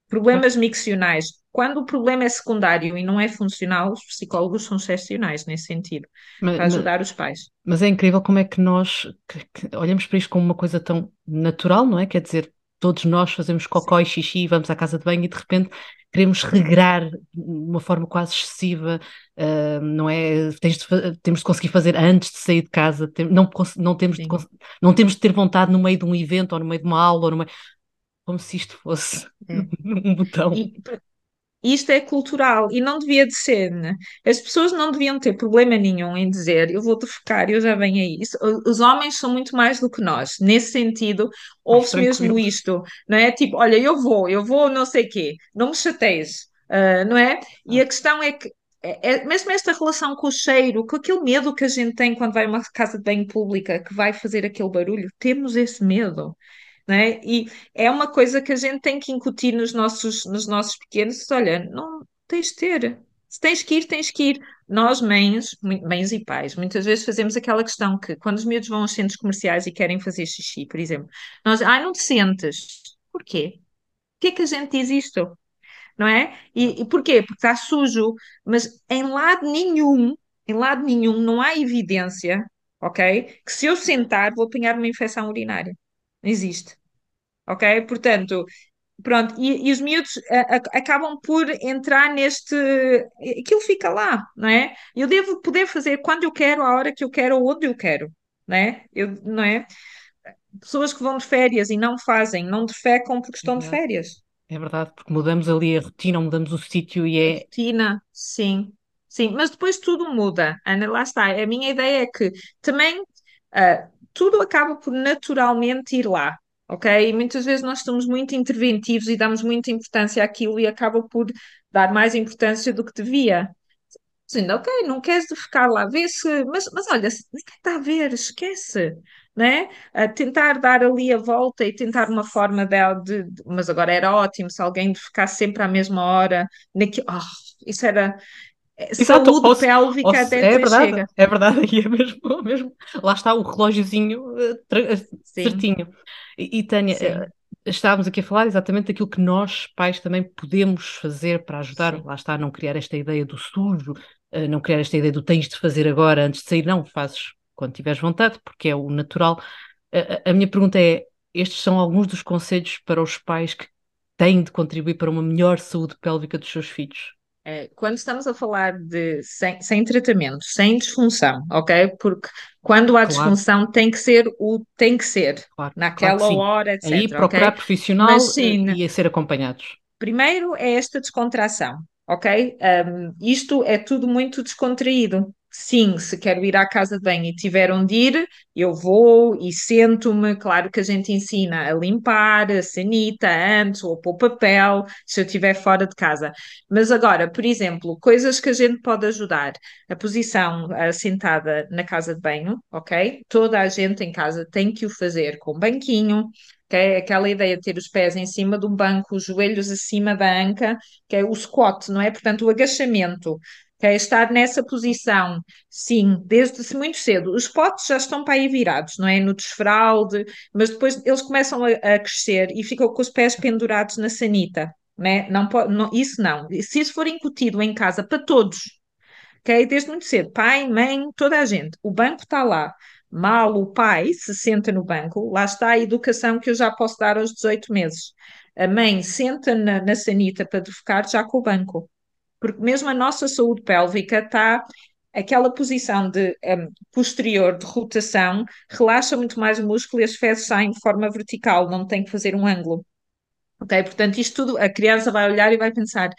problemas miccionais, quando o problema é secundário e não é funcional, os psicólogos são excepcionais nesse sentido, mas, para ajudar mas, os pais. Mas é incrível como é que nós que, que olhamos para isto como uma coisa tão natural, não é? Quer dizer, todos nós fazemos cocó e xixi, vamos à casa de banho e de repente queremos regrar de uma forma quase excessiva, uh, não é? De, temos de conseguir fazer antes de sair de casa, tem, não, não, temos de, não temos de ter vontade no meio de um evento ou no meio de uma aula, ou no meio, como se isto fosse é. um botão. E, isto é cultural e não devia de ser, né? As pessoas não deviam ter problema nenhum em dizer eu vou defecar, eu já venho aí. Isso, os homens são muito mais do que nós, nesse sentido, ouve-se mesmo isto, não é? Tipo, olha, eu vou, eu vou não sei quê, não me chateias, uh, não é? E a questão é que é, é, mesmo esta relação com o cheiro, com aquele medo que a gente tem quando vai a uma casa de banho pública que vai fazer aquele barulho, temos esse medo né? E é uma coisa que a gente tem que incutir nos nossos, nos nossos pequenos. Olha, não tens de ter. Se tens que ir, tens que ir. Nós, mães, mães e pais, muitas vezes fazemos aquela questão que quando os miúdos vão aos centros comerciais e querem fazer xixi, por exemplo, nós, ai, ah, não te sentes. Porquê? Porquê que a gente diz isto? Não é? E, e porquê? Porque está sujo, mas em lado nenhum, em lado nenhum, não há evidência, ok? Que se eu sentar vou apanhar uma infecção urinária. Não existe ok? Portanto, pronto, e, e os miúdos a, a, acabam por entrar neste. Aquilo fica lá, não é? Eu devo poder fazer quando eu quero, a hora que eu quero ou onde eu quero, não é? Eu, não é? Pessoas que vão de férias e não fazem, não defecam porque estão de férias. É verdade, porque mudamos ali a rotina, mudamos o sítio e é. Rotina, sim. Sim, mas depois tudo muda, Ana, lá está. A minha ideia é que também uh, tudo acaba por naturalmente ir lá ok? E muitas vezes nós somos muito interventivos e damos muita importância àquilo e acaba por dar mais importância do que devia. Dizendo, ok, não queres ficar lá, vê se, mas, mas olha, ninguém está a ver, esquece, né? A tentar dar ali a volta e tentar uma forma de, de, mas agora era ótimo se alguém ficasse sempre à mesma hora, naquilo, oh, isso era, Exato, saúde ou, pélvica ou, até é verdade, chega. É verdade, e é mesmo, mesmo. Lá está o relógiozinho uh, certinho. E, e Tânia, uh, estávamos aqui a falar exatamente daquilo que nós, pais, também podemos fazer para ajudar, Sim. lá está, não criar esta ideia do sujo, não criar esta ideia do tens de fazer agora antes de sair, não, fazes quando tiveres vontade, porque é o natural. a minha pergunta é: estes são alguns dos conselhos para os pais que tem de contribuir para uma melhor saúde pélvica dos seus filhos? É, quando estamos a falar de sem, sem tratamento, sem disfunção, ok? Porque quando há Claro. disfunção tem que ser o tem que ser, Claro, naquela claro que hora, etc. Aí procurar ok? profissional Mas sim, eh, e a ser acompanhados. Primeiro é esta descontração, ok? Um, isto é tudo muito descontraído. Sim, se quero ir à casa de banho e tiver onde ir, eu vou e sento-me. Claro que a gente ensina a limpar a sanita antes ou pôr papel, se eu estiver fora de casa. Mas agora, por exemplo, coisas que a gente pode ajudar. A posição sentada na casa de banho, ok? Toda a gente em casa tem que o fazer com banquinho, que é aquela ideia de ter os pés em cima de um banco, os joelhos acima da anca, que é o squat, não é? Portanto, o agachamento, é estar nessa posição, sim, desde muito cedo. Os potes já estão para aí virados, não é? No desfralde, mas depois eles começam a, a crescer e ficam com os pés pendurados na sanita, né? Não, não, isso não. Se isso for incutido em casa para todos, ok? Desde muito cedo, pai, mãe, toda a gente, o banco está lá. Mal o pai se senta no banco, lá está a educação que eu já posso dar aos 18 meses. A mãe senta na, na sanita para defecar já com o banco, porque mesmo a nossa saúde pélvica está aquela posição de um, posterior de rotação, relaxa muito mais o músculo e as fezes saem de forma vertical, não tem que fazer um ângulo. Ok? Portanto, isto tudo, a criança vai olhar e vai pensar: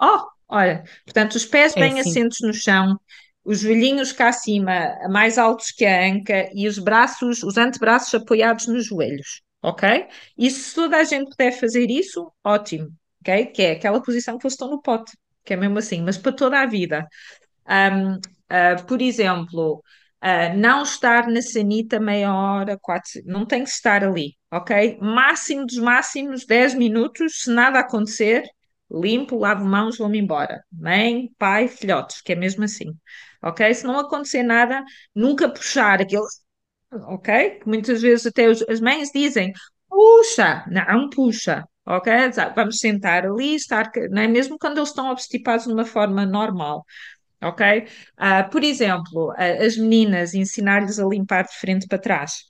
oh, olha, portanto, os pés É bem assim. assentos no chão, os joelhinhos cá acima, mais altos que a anca e os braços, os antebraços apoiados nos joelhos. Ok? E se toda a gente puder fazer isso, ótimo. Ok? Que é aquela posição que eles estão no pote, que é mesmo assim, mas para toda a vida. Um, uh, por exemplo, uh, não estar na sanita meia hora, quatro, não tem que estar ali, ok? Máximo dos máximos 10 minutos, se nada acontecer, limpo, lavo mãos, vou-me embora. Mãe, pai, filhotes, que é mesmo assim, ok? Se não acontecer nada, nunca puxar aquele, ok? Muitas vezes até os- as mães dizem, puxa, não puxa. Ok? Vamos sentar ali, estar, não é? Mesmo quando eles estão obstipados de uma forma normal ok? Ah, por exemplo, a- as meninas, ensinar-lhes a limpar de frente para trás.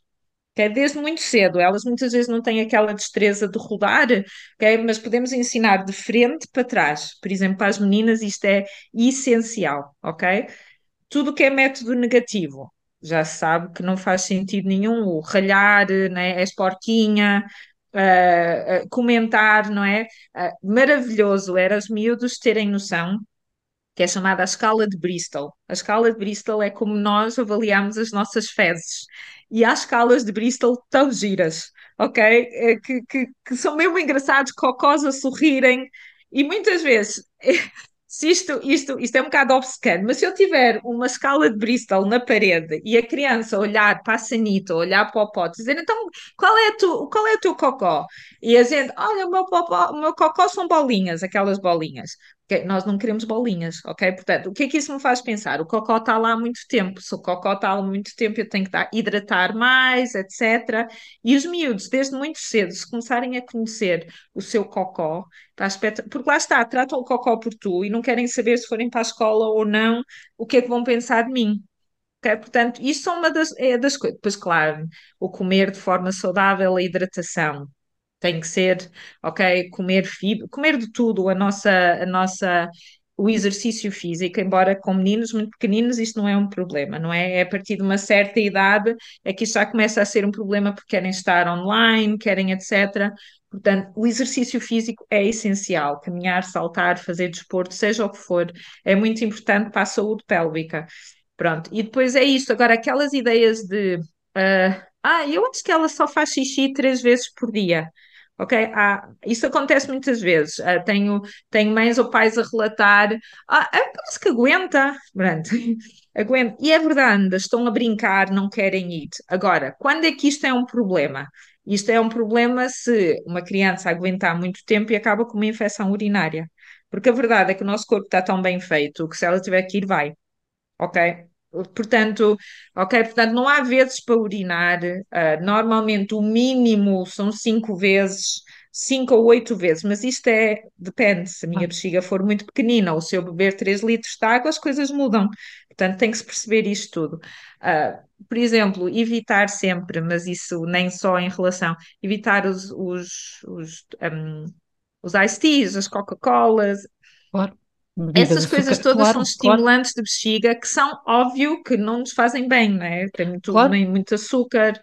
ok? Desde muito cedo, elas muitas vezes não têm aquela destreza de rodar, ok? Mas podemos ensinar de frente para trás. Por exemplo, para as meninas isto é essencial, ok? Tudo que é método negativo, já sabe que não faz sentido nenhum, o ralhar, né? És porquinha, ah, comentar, não é? Ah, maravilhoso era os miúdos terem noção que é chamada a escala de Bristol. A escala de Bristol é como nós avaliamos as nossas fezes. E há escalas de Bristol tão giras, ok? Que, que, que são mesmo engraçados, cocós a sorrirem. E muitas vezes, se isto, isto, isto é um bocado obcecano, mas se eu tiver uma escala de Bristol na parede e a criança olhar para a sanita, olhar para o pote, dizer, então, qual é, tu, qual é o teu cocó? E a gente, olha, o meu, o meu cocó são bolinhas, aquelas bolinhas. Nós não queremos bolinhas, ok? Portanto, o que é que isso me faz pensar? O cocó está lá há muito tempo. Se o cocó está lá há muito tempo, eu tenho que dar, hidratar mais, etc. E os miúdos, desde muito cedo, se começarem a conhecer o seu cocó, está espet... porque lá está, tratam o cocó por tu e não querem saber se forem para a escola ou não, o que é que vão pensar de mim. ok? Portanto, isto são uma das, é das coisas. Pois, claro, o comer de forma saudável, a hidratação tem que ser, ok, comer fibra, comer de tudo, a nossa, a nossa, o exercício físico, embora com meninos muito pequeninos isto não é um problema, não é? É a partir de uma certa idade é que isto já começa a ser um problema porque querem estar online, querem etc. Portanto, o exercício físico é essencial, caminhar, saltar, fazer desporto, seja o que for, é muito importante para a saúde pélvica. Pronto, e depois é isto, agora aquelas ideias de ah, ah, eu acho que ela só faz xixi três vezes por dia. Ok? Ah, isso acontece muitas vezes. Ah, tenho, tenho mães ou pais a relatar, ah, é parece que aguenta. Pronto. Aguenta. E é verdade, estão a brincar, não querem ir. Agora, quando é que isto é um problema? Isto é um problema se uma criança aguentar muito tempo e acaba com uma infecção urinária. Porque a verdade é que o nosso corpo está tão bem feito que se ela tiver que ir, vai. Ok? Portanto, ok, portanto, não há vezes para urinar. ah, normalmente o mínimo são cinco vezes, cinco ou oito vezes, mas isto é, depende. Se a minha Ah. bexiga for muito pequenina ou se eu beber 3 litros de água, as coisas mudam. Portanto, tem que se perceber isto tudo. Ah, por exemplo, evitar sempre, mas isso nem só em relação, evitar os, os, os, hum, os iced teas, as Coca-Colas, Claro. Essas coisas todas são claro, claro, estimulantes de bexiga que são óbvio que não nos fazem bem, não é? Tem muito, claro. muito açúcar,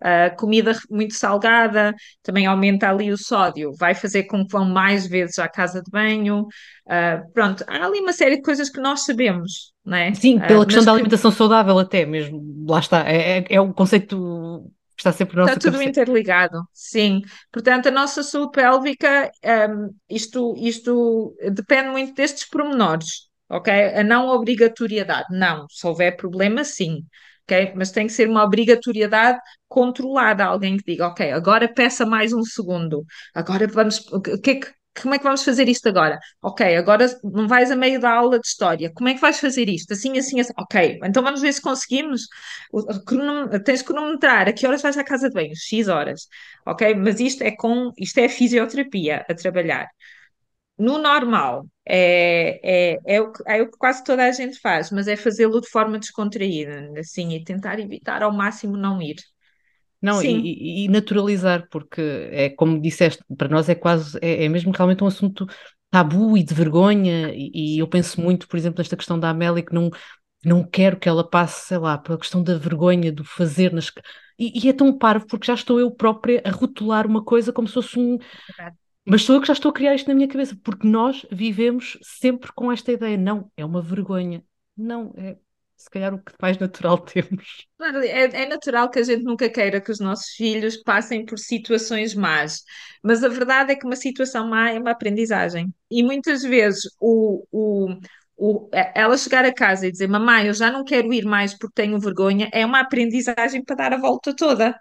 ah, comida muito salgada, também aumenta ali o sódio, vai fazer com que vão mais vezes à casa de banho. ah, pronto, há ali uma série de coisas que nós sabemos, não é? Sim, Ah, pela questão mas da que alimentação saudável até mesmo. Lá está. É, é, é um conceito que está sempre Está tudo cabeça. interligado, sim. Portanto, a nossa saúde pélvica, hum, isto, isto depende muito destes pormenores, ok? A não obrigatoriedade, não. Se houver problema, sim, ok? Mas tem que ser uma obrigatoriedade controlada. Alguém que diga, ok, agora peça mais um segundo, agora vamos. O que é que- como é que vamos fazer isto agora? Ok, agora não vais a meio da aula de história. Como é que vais fazer isto? Assim, assim, assim. Ok, então vamos ver se conseguimos. Tens de cronometrar a que horas vais à casa de banho? X horas. Ok? Mas isto é com, isto é fisioterapia a trabalhar. No normal, é, é, é, o que, é o que quase toda a gente faz, mas é fazê-lo de forma descontraída, assim, e tentar evitar ao máximo não ir. Não, e, e- naturalizar, porque é como disseste, para nós é quase, é, é mesmo realmente um assunto tabu e de vergonha, e, e eu penso muito, por exemplo, nesta questão da Amélia, que não, não quero que ela passe, sei lá, pela questão da vergonha, do fazer nas... E, e é tão parvo, porque já estou eu própria a rotular uma coisa como se fosse um... verdade. Mas sou eu que já estou a criar isto na minha cabeça, porque nós vivemos sempre com esta ideia, não, é uma vergonha. Não, é se calhar o que mais natural temos. Claro, É, é natural que a gente nunca queira que os nossos filhos passem por situações más, mas a verdade é que uma situação má é uma aprendizagem. E muitas vezes o, o, o, ela chegar a casa e dizer: Mamãe, eu já não quero ir mais porque tenho vergonha, é uma aprendizagem para dar a volta toda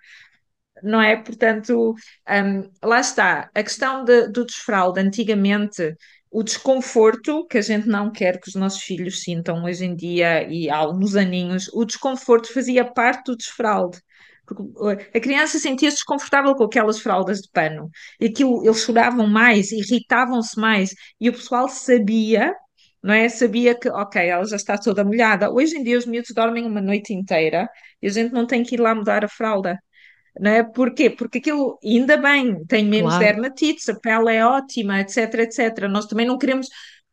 não é? Portanto, hum, lá está. A questão de- do desfralde, antigamente, o desconforto que a gente não quer que os nossos filhos sintam hoje em dia e há uns aninhos, o desconforto fazia parte do desfralde. Porque uh, a criança sentia-se desconfortável com aquelas fraldas de pano. E aquilo, eles choravam mais, irritavam-se mais, e o pessoal sabia. Não é? Sabia que, ok, ela já está toda molhada. Hoje em dia os miúdos dormem uma noite inteira e a gente não tem que ir lá mudar a fralda não é? Porquê? Porque aquilo, ainda bem, tem menos Claro. dermatites, a pele é ótima, etc, etc. Nós também não queremos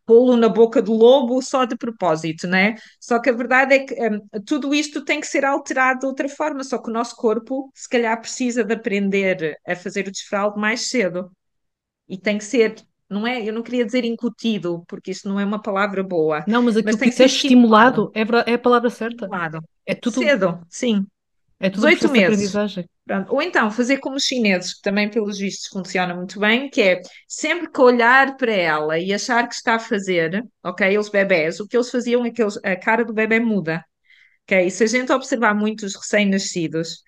pô-lo na boca do lobo só de propósito, não é? Só que a verdade é que hum, tudo isto tem que ser alterado de outra forma, só que o nosso corpo, se calhar, precisa de aprender a fazer o desfralde mais cedo. E tem que ser, não é? Eu não queria dizer incutido, porque isso não é uma palavra boa, Não, mas mas aquilo que tem que ser disseste estimulado. estimulado é, é a palavra certa. Estimulado. É tudo, Cedo, sim. É tudo um 18 processo de meses. Ou então fazer como os chineses, que também pelos vistos funciona muito bem, que é sempre que olhar para ela e achar que está a fazer, ok, eles bebés, o que eles faziam é que eles- a cara do bebé muda, ok? Se a gente observar muito os recém-nascidos,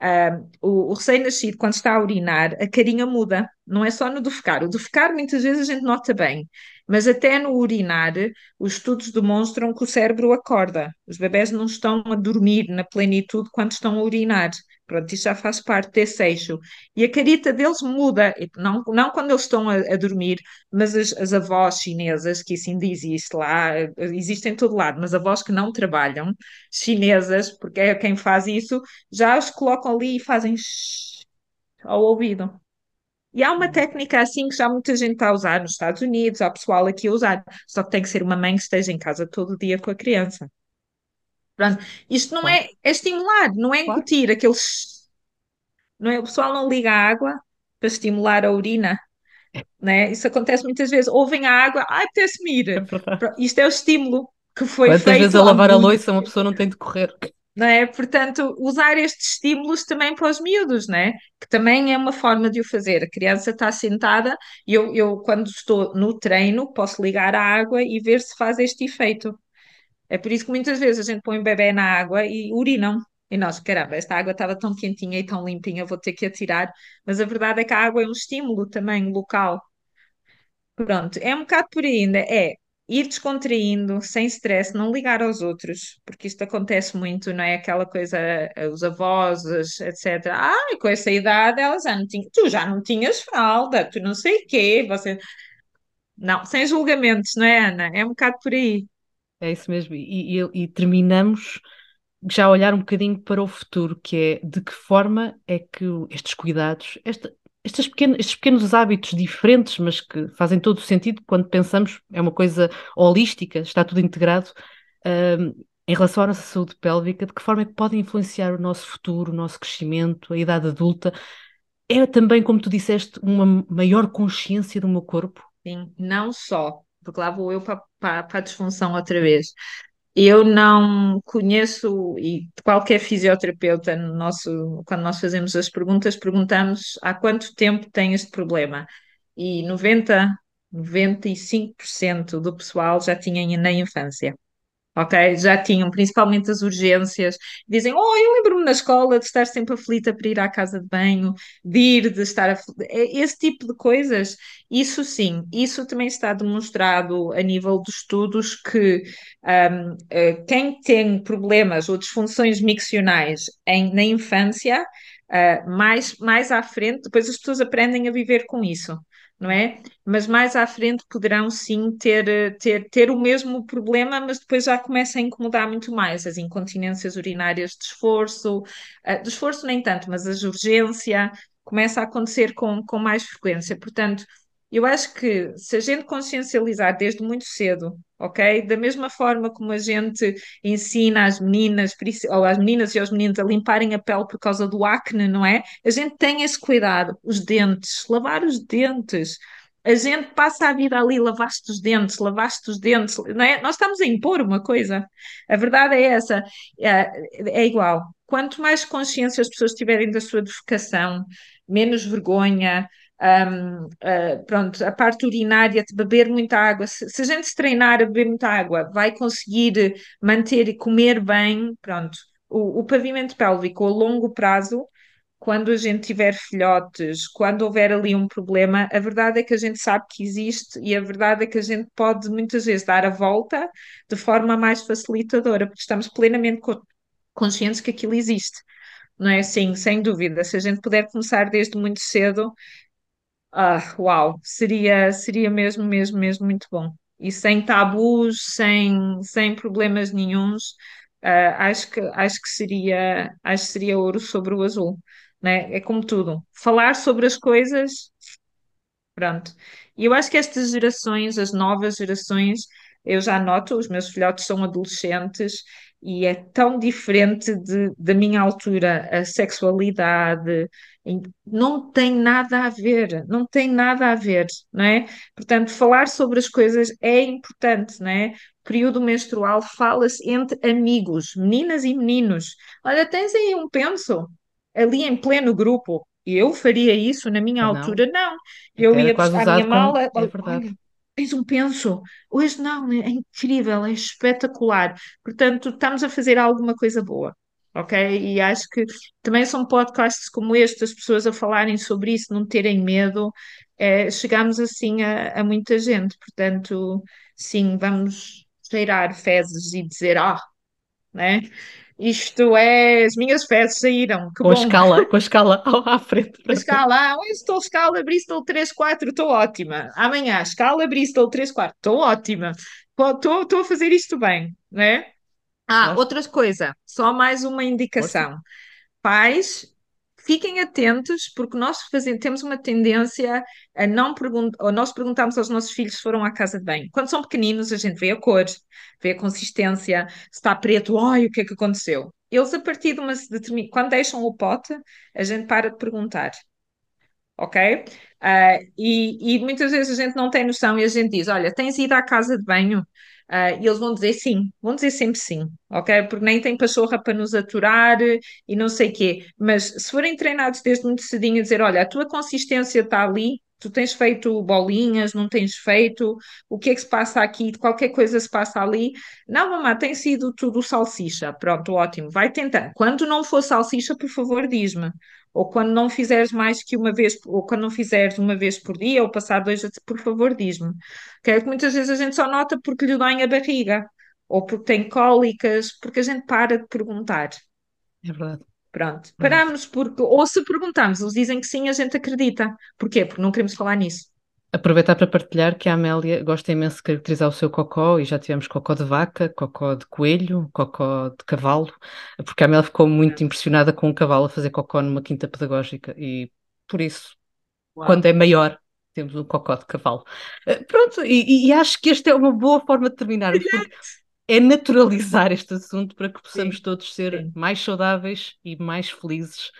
ah, o, o recém-nascido, quando está a urinar, a carinha muda, não é só no defecar. O defecar muitas vezes a gente nota bem, mas até no urinar, os estudos demonstram que o cérebro acorda. Os bebés não estão a dormir na plenitude quando estão a urinar. Pronto, isso já faz parte desse eixo. E a carita deles muda, não, não quando eles estão a, a dormir, mas as, as avós chinesas, que isso ainda existe lá, existem em todo lado, mas avós que não trabalham, chinesas, porque é quem faz isso, já os colocam ali e fazem ao ouvido. E há uma técnica assim que já muita gente está a usar nos Estados Unidos, há pessoal aqui a usar, só que tem que ser uma mãe que esteja em casa todo dia com a criança. Pronto. Isto não é, é estimular, não é incutir aqueles, não é? O pessoal não liga a água para estimular a urina, né? Isso acontece muitas vezes. Ouvem a água, ai, apetece-me É ir. Isto é o estímulo que foi Quantas vezes feito a há lavar a louça uma pessoa não tem de correr? Não é? Portanto, usar estes estímulos também para os miúdos, não é? Que também é uma forma de o fazer. A criança está sentada e eu, eu, quando estou no treino, posso ligar a água e ver se faz este efeito. É por isso que muitas vezes a gente põe o bebê na água e urinam. E nós, caramba, esta água estava tão quentinha e tão limpinha, vou ter que atirar. Mas a verdade é que a água é um estímulo também local. Pronto, é um bocado por aí ainda. É ir descontraindo, sem stress, não ligar aos outros, porque isto acontece muito, não é? Aquela coisa, eh, os avós, etc. Ai, com essa idade ela já não tinha, tu já não tinhas fralda, tu não sei o quê, você. Não, sem julgamentos, não é, Ana? É um bocado por aí. É isso mesmo. E, e- e terminamos já a olhar um bocadinho para o futuro, que é de que forma é que estes cuidados, esta, estes pequenos, estes pequenos hábitos diferentes, mas que fazem todo o sentido quando pensamos, é uma coisa holística, está tudo integrado. Em relação à nossa saúde pélvica, de que forma é que podem influenciar o nosso futuro, o nosso crescimento, a idade adulta? É também, como tu disseste, uma maior consciência do meu corpo? Sim, não só, porque lá vou eu para, para, para a disfunção outra vez. Eu não conheço, e qualquer fisioterapeuta, no nosso, quando nós fazemos as perguntas, perguntamos há quanto tempo tem este problema. E 90, 95% do pessoal já tinha na infância ok? Já tinham, principalmente as urgências. Dizem, oh, eu lembro-me na escola de estar sempre aflita para ir à casa de banho, de ir, de estar aflita. É esse tipo de coisas, isso sim, isso também está demonstrado a nível de estudos que um, eh, quem tem problemas ou disfunções miccionais em, na infância, uh, mais, mais à frente, depois as pessoas aprendem a viver com isso não é? Mas mais à frente poderão sim ter, ter, ter o mesmo problema, mas depois já começa a incomodar muito mais as incontinências urinárias de esforço, uh, de esforço nem tanto, mas a urgência começa a acontecer com, com mais frequência. Portanto, eu acho que se a gente consciencializar desde muito cedo, ok? Da mesma forma como a gente ensina às meninas, ou às meninas e aos meninos a limparem a pele por causa do acne, não é? A gente tem esse cuidado, os dentes, lavar os dentes. A gente passa a vida ali, lavaste os dentes, lavaste os dentes, não é? Nós estamos a impor uma coisa. A verdade é essa, é, é igual. Quanto mais consciência as pessoas tiverem da sua defecação, menos vergonha, um, uh, pronto, a parte urinária de beber muita água. Se, se, a gente se treinar a beber muita água, vai conseguir manter e comer bem, pronto. O, o pavimento pélvico a longo prazo, quando a gente tiver filhotes, quando houver ali um problema, a verdade é que a gente sabe que existe e a verdade é que a gente pode muitas vezes dar a volta de forma mais facilitadora, porque estamos plenamente conscientes que aquilo existe. Não é assim, sem dúvida. Se a gente puder começar desde muito cedo, ah, uau, seria, seria mesmo, mesmo, mesmo muito bom. E sem tabus, sem, sem problemas nenhuns, ah, acho que, acho que seria, acho que seria ouro sobre o azul, né? É como tudo. Falar sobre as coisas, pronto. E eu acho que estas gerações, as novas gerações, eu já noto, os meus filhotes são adolescentes e é tão diferente de, da minha altura, a sexualidade, não tem nada a ver, não tem nada a ver, não é? Portanto, falar sobre as coisas é importante, não é? Período menstrual fala-se entre amigos, meninas e meninos. Olha, tens aí um penso ali em pleno grupo. Eu faria isso na minha Não, altura? Não. Eu era ia buscar a minha usado como. mala. É Olha, verdade. tens um penso. Hoje não, é incrível, é espetacular. Portanto, estamos a fazer alguma coisa boa ok? E acho que também são podcasts como este, as pessoas a falarem sobre isso, não terem medo, é, chegamos assim a, a, muita gente, portanto, sim, vamos cheirar fezes e dizer, ah, né? Isto é, as minhas fezes saíram, que Com a bom. escala, com a escala à frente. A escala, ah, hoje estou escala Bristol 3-4, estou ótima. Amanhã, escala Bristol 3-4, estou ótima. Estou estou a fazer isto bem, né? Ah, Gosto. outra coisa, só mais uma indicação. Pais, fiquem atentos, porque nós fazemos, temos uma tendência a não perguntar, ou nós perguntamos aos nossos filhos se foram à casa de banho. Quando são pequeninos, a gente vê a cor, vê a consistência, se está preto, ai, o que é que aconteceu? Eles, a partir de uma determinada. Quando deixam o pote, a gente para de perguntar ok? Ah, e, e muitas vezes a gente não tem noção e a gente diz: Olha, tens ido à casa de banho? Ah, e eles vão dizer sim, vão dizer sempre sim, ok? Porque nem tem pachorra para nos aturar e não sei quê. Mas se forem treinados desde muito cedinho a dizer: Olha, a tua consistência está ali, tu tens feito bolinhas, não tens feito, o que é que se passa aqui, qualquer coisa se passa ali. Não, mamã, tem sido tudo salsicha. Pronto, ótimo, vai tentar. Quando não for salsicha, por favor, diz-me ou quando não fizeres mais que uma vez, ou quando não fizeres uma vez por dia, ou passar dois, por favor, diz-me. Okay? Que muitas vezes a gente só nota porque lhe dói a barriga, ou porque tem cólicas, porque a gente para de perguntar. É verdade. Pronto, Verdade. paramos porque, ou se perguntarmos, eles dizem que sim, a gente acredita. Porquê? Porque não queremos falar nisso. Aproveitar para partilhar que a Amélia gosta imenso de caracterizar o seu cocó e já tivemos cocó de vaca, cocó de coelho, cocó de cavalo, porque a Amélia ficou muito impressionada com um cavalo a fazer cocó numa quinta pedagógica e por isso Uau. quando é maior, temos um cocó de cavalo. Uh, pronto, e, e, acho que esta é uma boa forma de terminar, porque é naturalizar este assunto para que possamos sim, todos ser sim. mais saudáveis e mais felizes.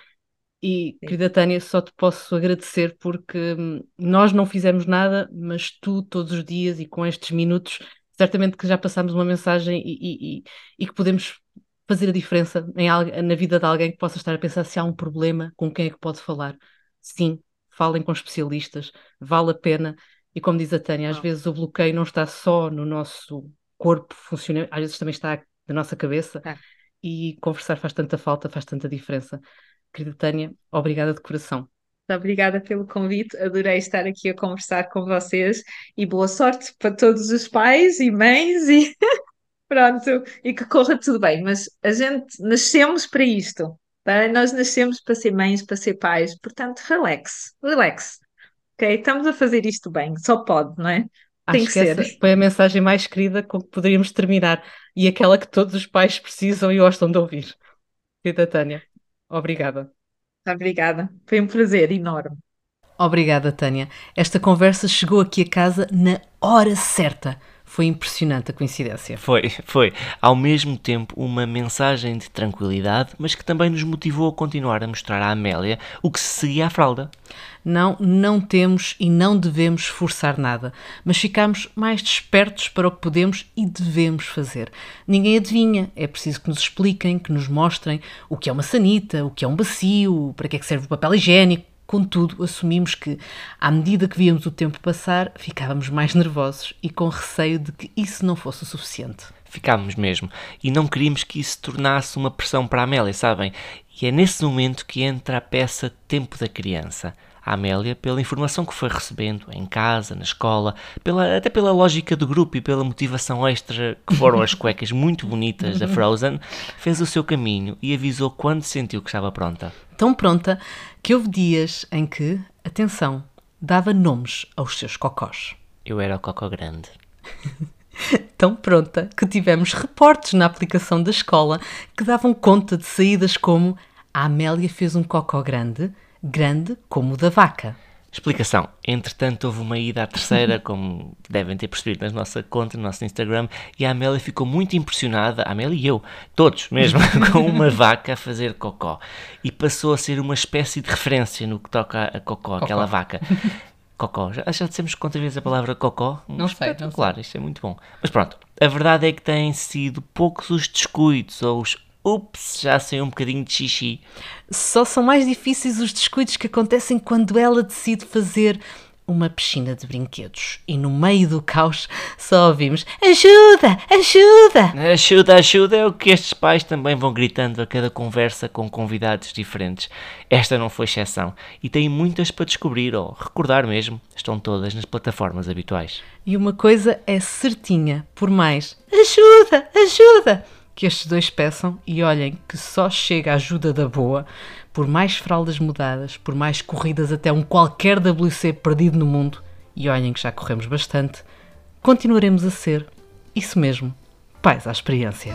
E, sim. querida Tânia, só te posso agradecer porque hum, nós não fizemos nada, mas tu, todos os dias e com estes minutos, certamente que já passamos uma mensagem e, e, e que podemos fazer a diferença em, na vida de alguém que possa estar a pensar se há um problema, com quem é que pode falar. Sim, falem com especialistas, vale a pena. E como diz a Tânia, às vezes o bloqueio não está só no nosso corpo funcionando, às vezes também está na nossa cabeça. É. E conversar faz tanta falta, faz tanta diferença. Querida Tânia, obrigada de coração. Obrigada pelo convite, adorei estar aqui a conversar com vocês e boa sorte para todos os pais e mães e pronto, e que corra tudo bem. Mas a gente nascemos para isto, Tá? Nós nascemos para ser mães, para ser pais, portanto, relax, relax. Ok? Estamos a fazer isto bem, só pode, não é? Tem Acho que, que ser. essa foi a mensagem mais querida com que poderíamos terminar e aquela que todos os pais precisam e gostam de ouvir. Querida Tânia, obrigada. Obrigada, foi um prazer enorme. Obrigada, Tânia. Esta conversa chegou aqui a casa na hora certa. Foi impressionante a coincidência. Foi, foi. Ao mesmo tempo, uma mensagem de tranquilidade, mas que também nos motivou a continuar a mostrar à Amélia o que se seguia à fralda. Não, não temos e não devemos forçar nada, mas ficamos mais despertos para o que podemos e devemos fazer. Ninguém adivinha, é preciso que nos expliquem, que nos mostrem o que é uma sanita, o que é um bacio, para que é que serve o papel higiênico, Contudo, assumimos que, à medida que víamos o tempo passar, ficávamos mais nervosos e com receio de que isso não fosse o suficiente. Ficámos mesmo. E não queríamos que isso tornasse uma pressão para a Amélia, sabem? E é nesse momento que entra a peça Tempo da Criança a Amélia pela informação que foi recebendo em casa, na escola, pela, até pela lógica do grupo e pela motivação extra que foram as cuecas muito bonitas da Frozen, fez o seu caminho e avisou quando sentiu que estava pronta. Tão pronta que houve dias em que, atenção, dava nomes aos seus cocós. Eu era o cocó grande. Tão pronta que tivemos reportes na aplicação da escola que davam conta de saídas como a Amélia fez um cocó grande, grande como o da vaca. Explicação. Entretanto, houve uma ida à terceira, como devem ter percebido na nossa conta, no nosso Instagram, e a Amélia ficou muito impressionada, a Amélia e eu, todos mesmo, com uma vaca a fazer cocó. E passou a ser uma espécie de referência no que toca a cocó, cocó. aquela vaca. Cocó. Já, já dissemos quantas vezes a palavra cocó? Não sei, não Claro, isto é muito bom. Mas pronto, a verdade é que têm sido poucos os descuidos ou os ups, já sei um bocadinho de xixi. Só são mais difíceis os descuidos que acontecem quando ela decide fazer uma piscina de brinquedos e no meio do caos só ouvimos ajuda, ajuda. Ajuda, ajuda é o que estes pais também vão gritando a cada conversa com convidados diferentes. Esta não foi exceção e tem muitas para descobrir ou recordar mesmo. Estão todas nas plataformas habituais. E uma coisa é certinha, por mais ajuda, ajuda que estes dois peçam e olhem que só chega a ajuda da boa, por mais fraldas mudadas, por mais corridas até um qualquer WC perdido no mundo, e olhem que já corremos bastante, continuaremos a ser, isso mesmo, pais à experiência.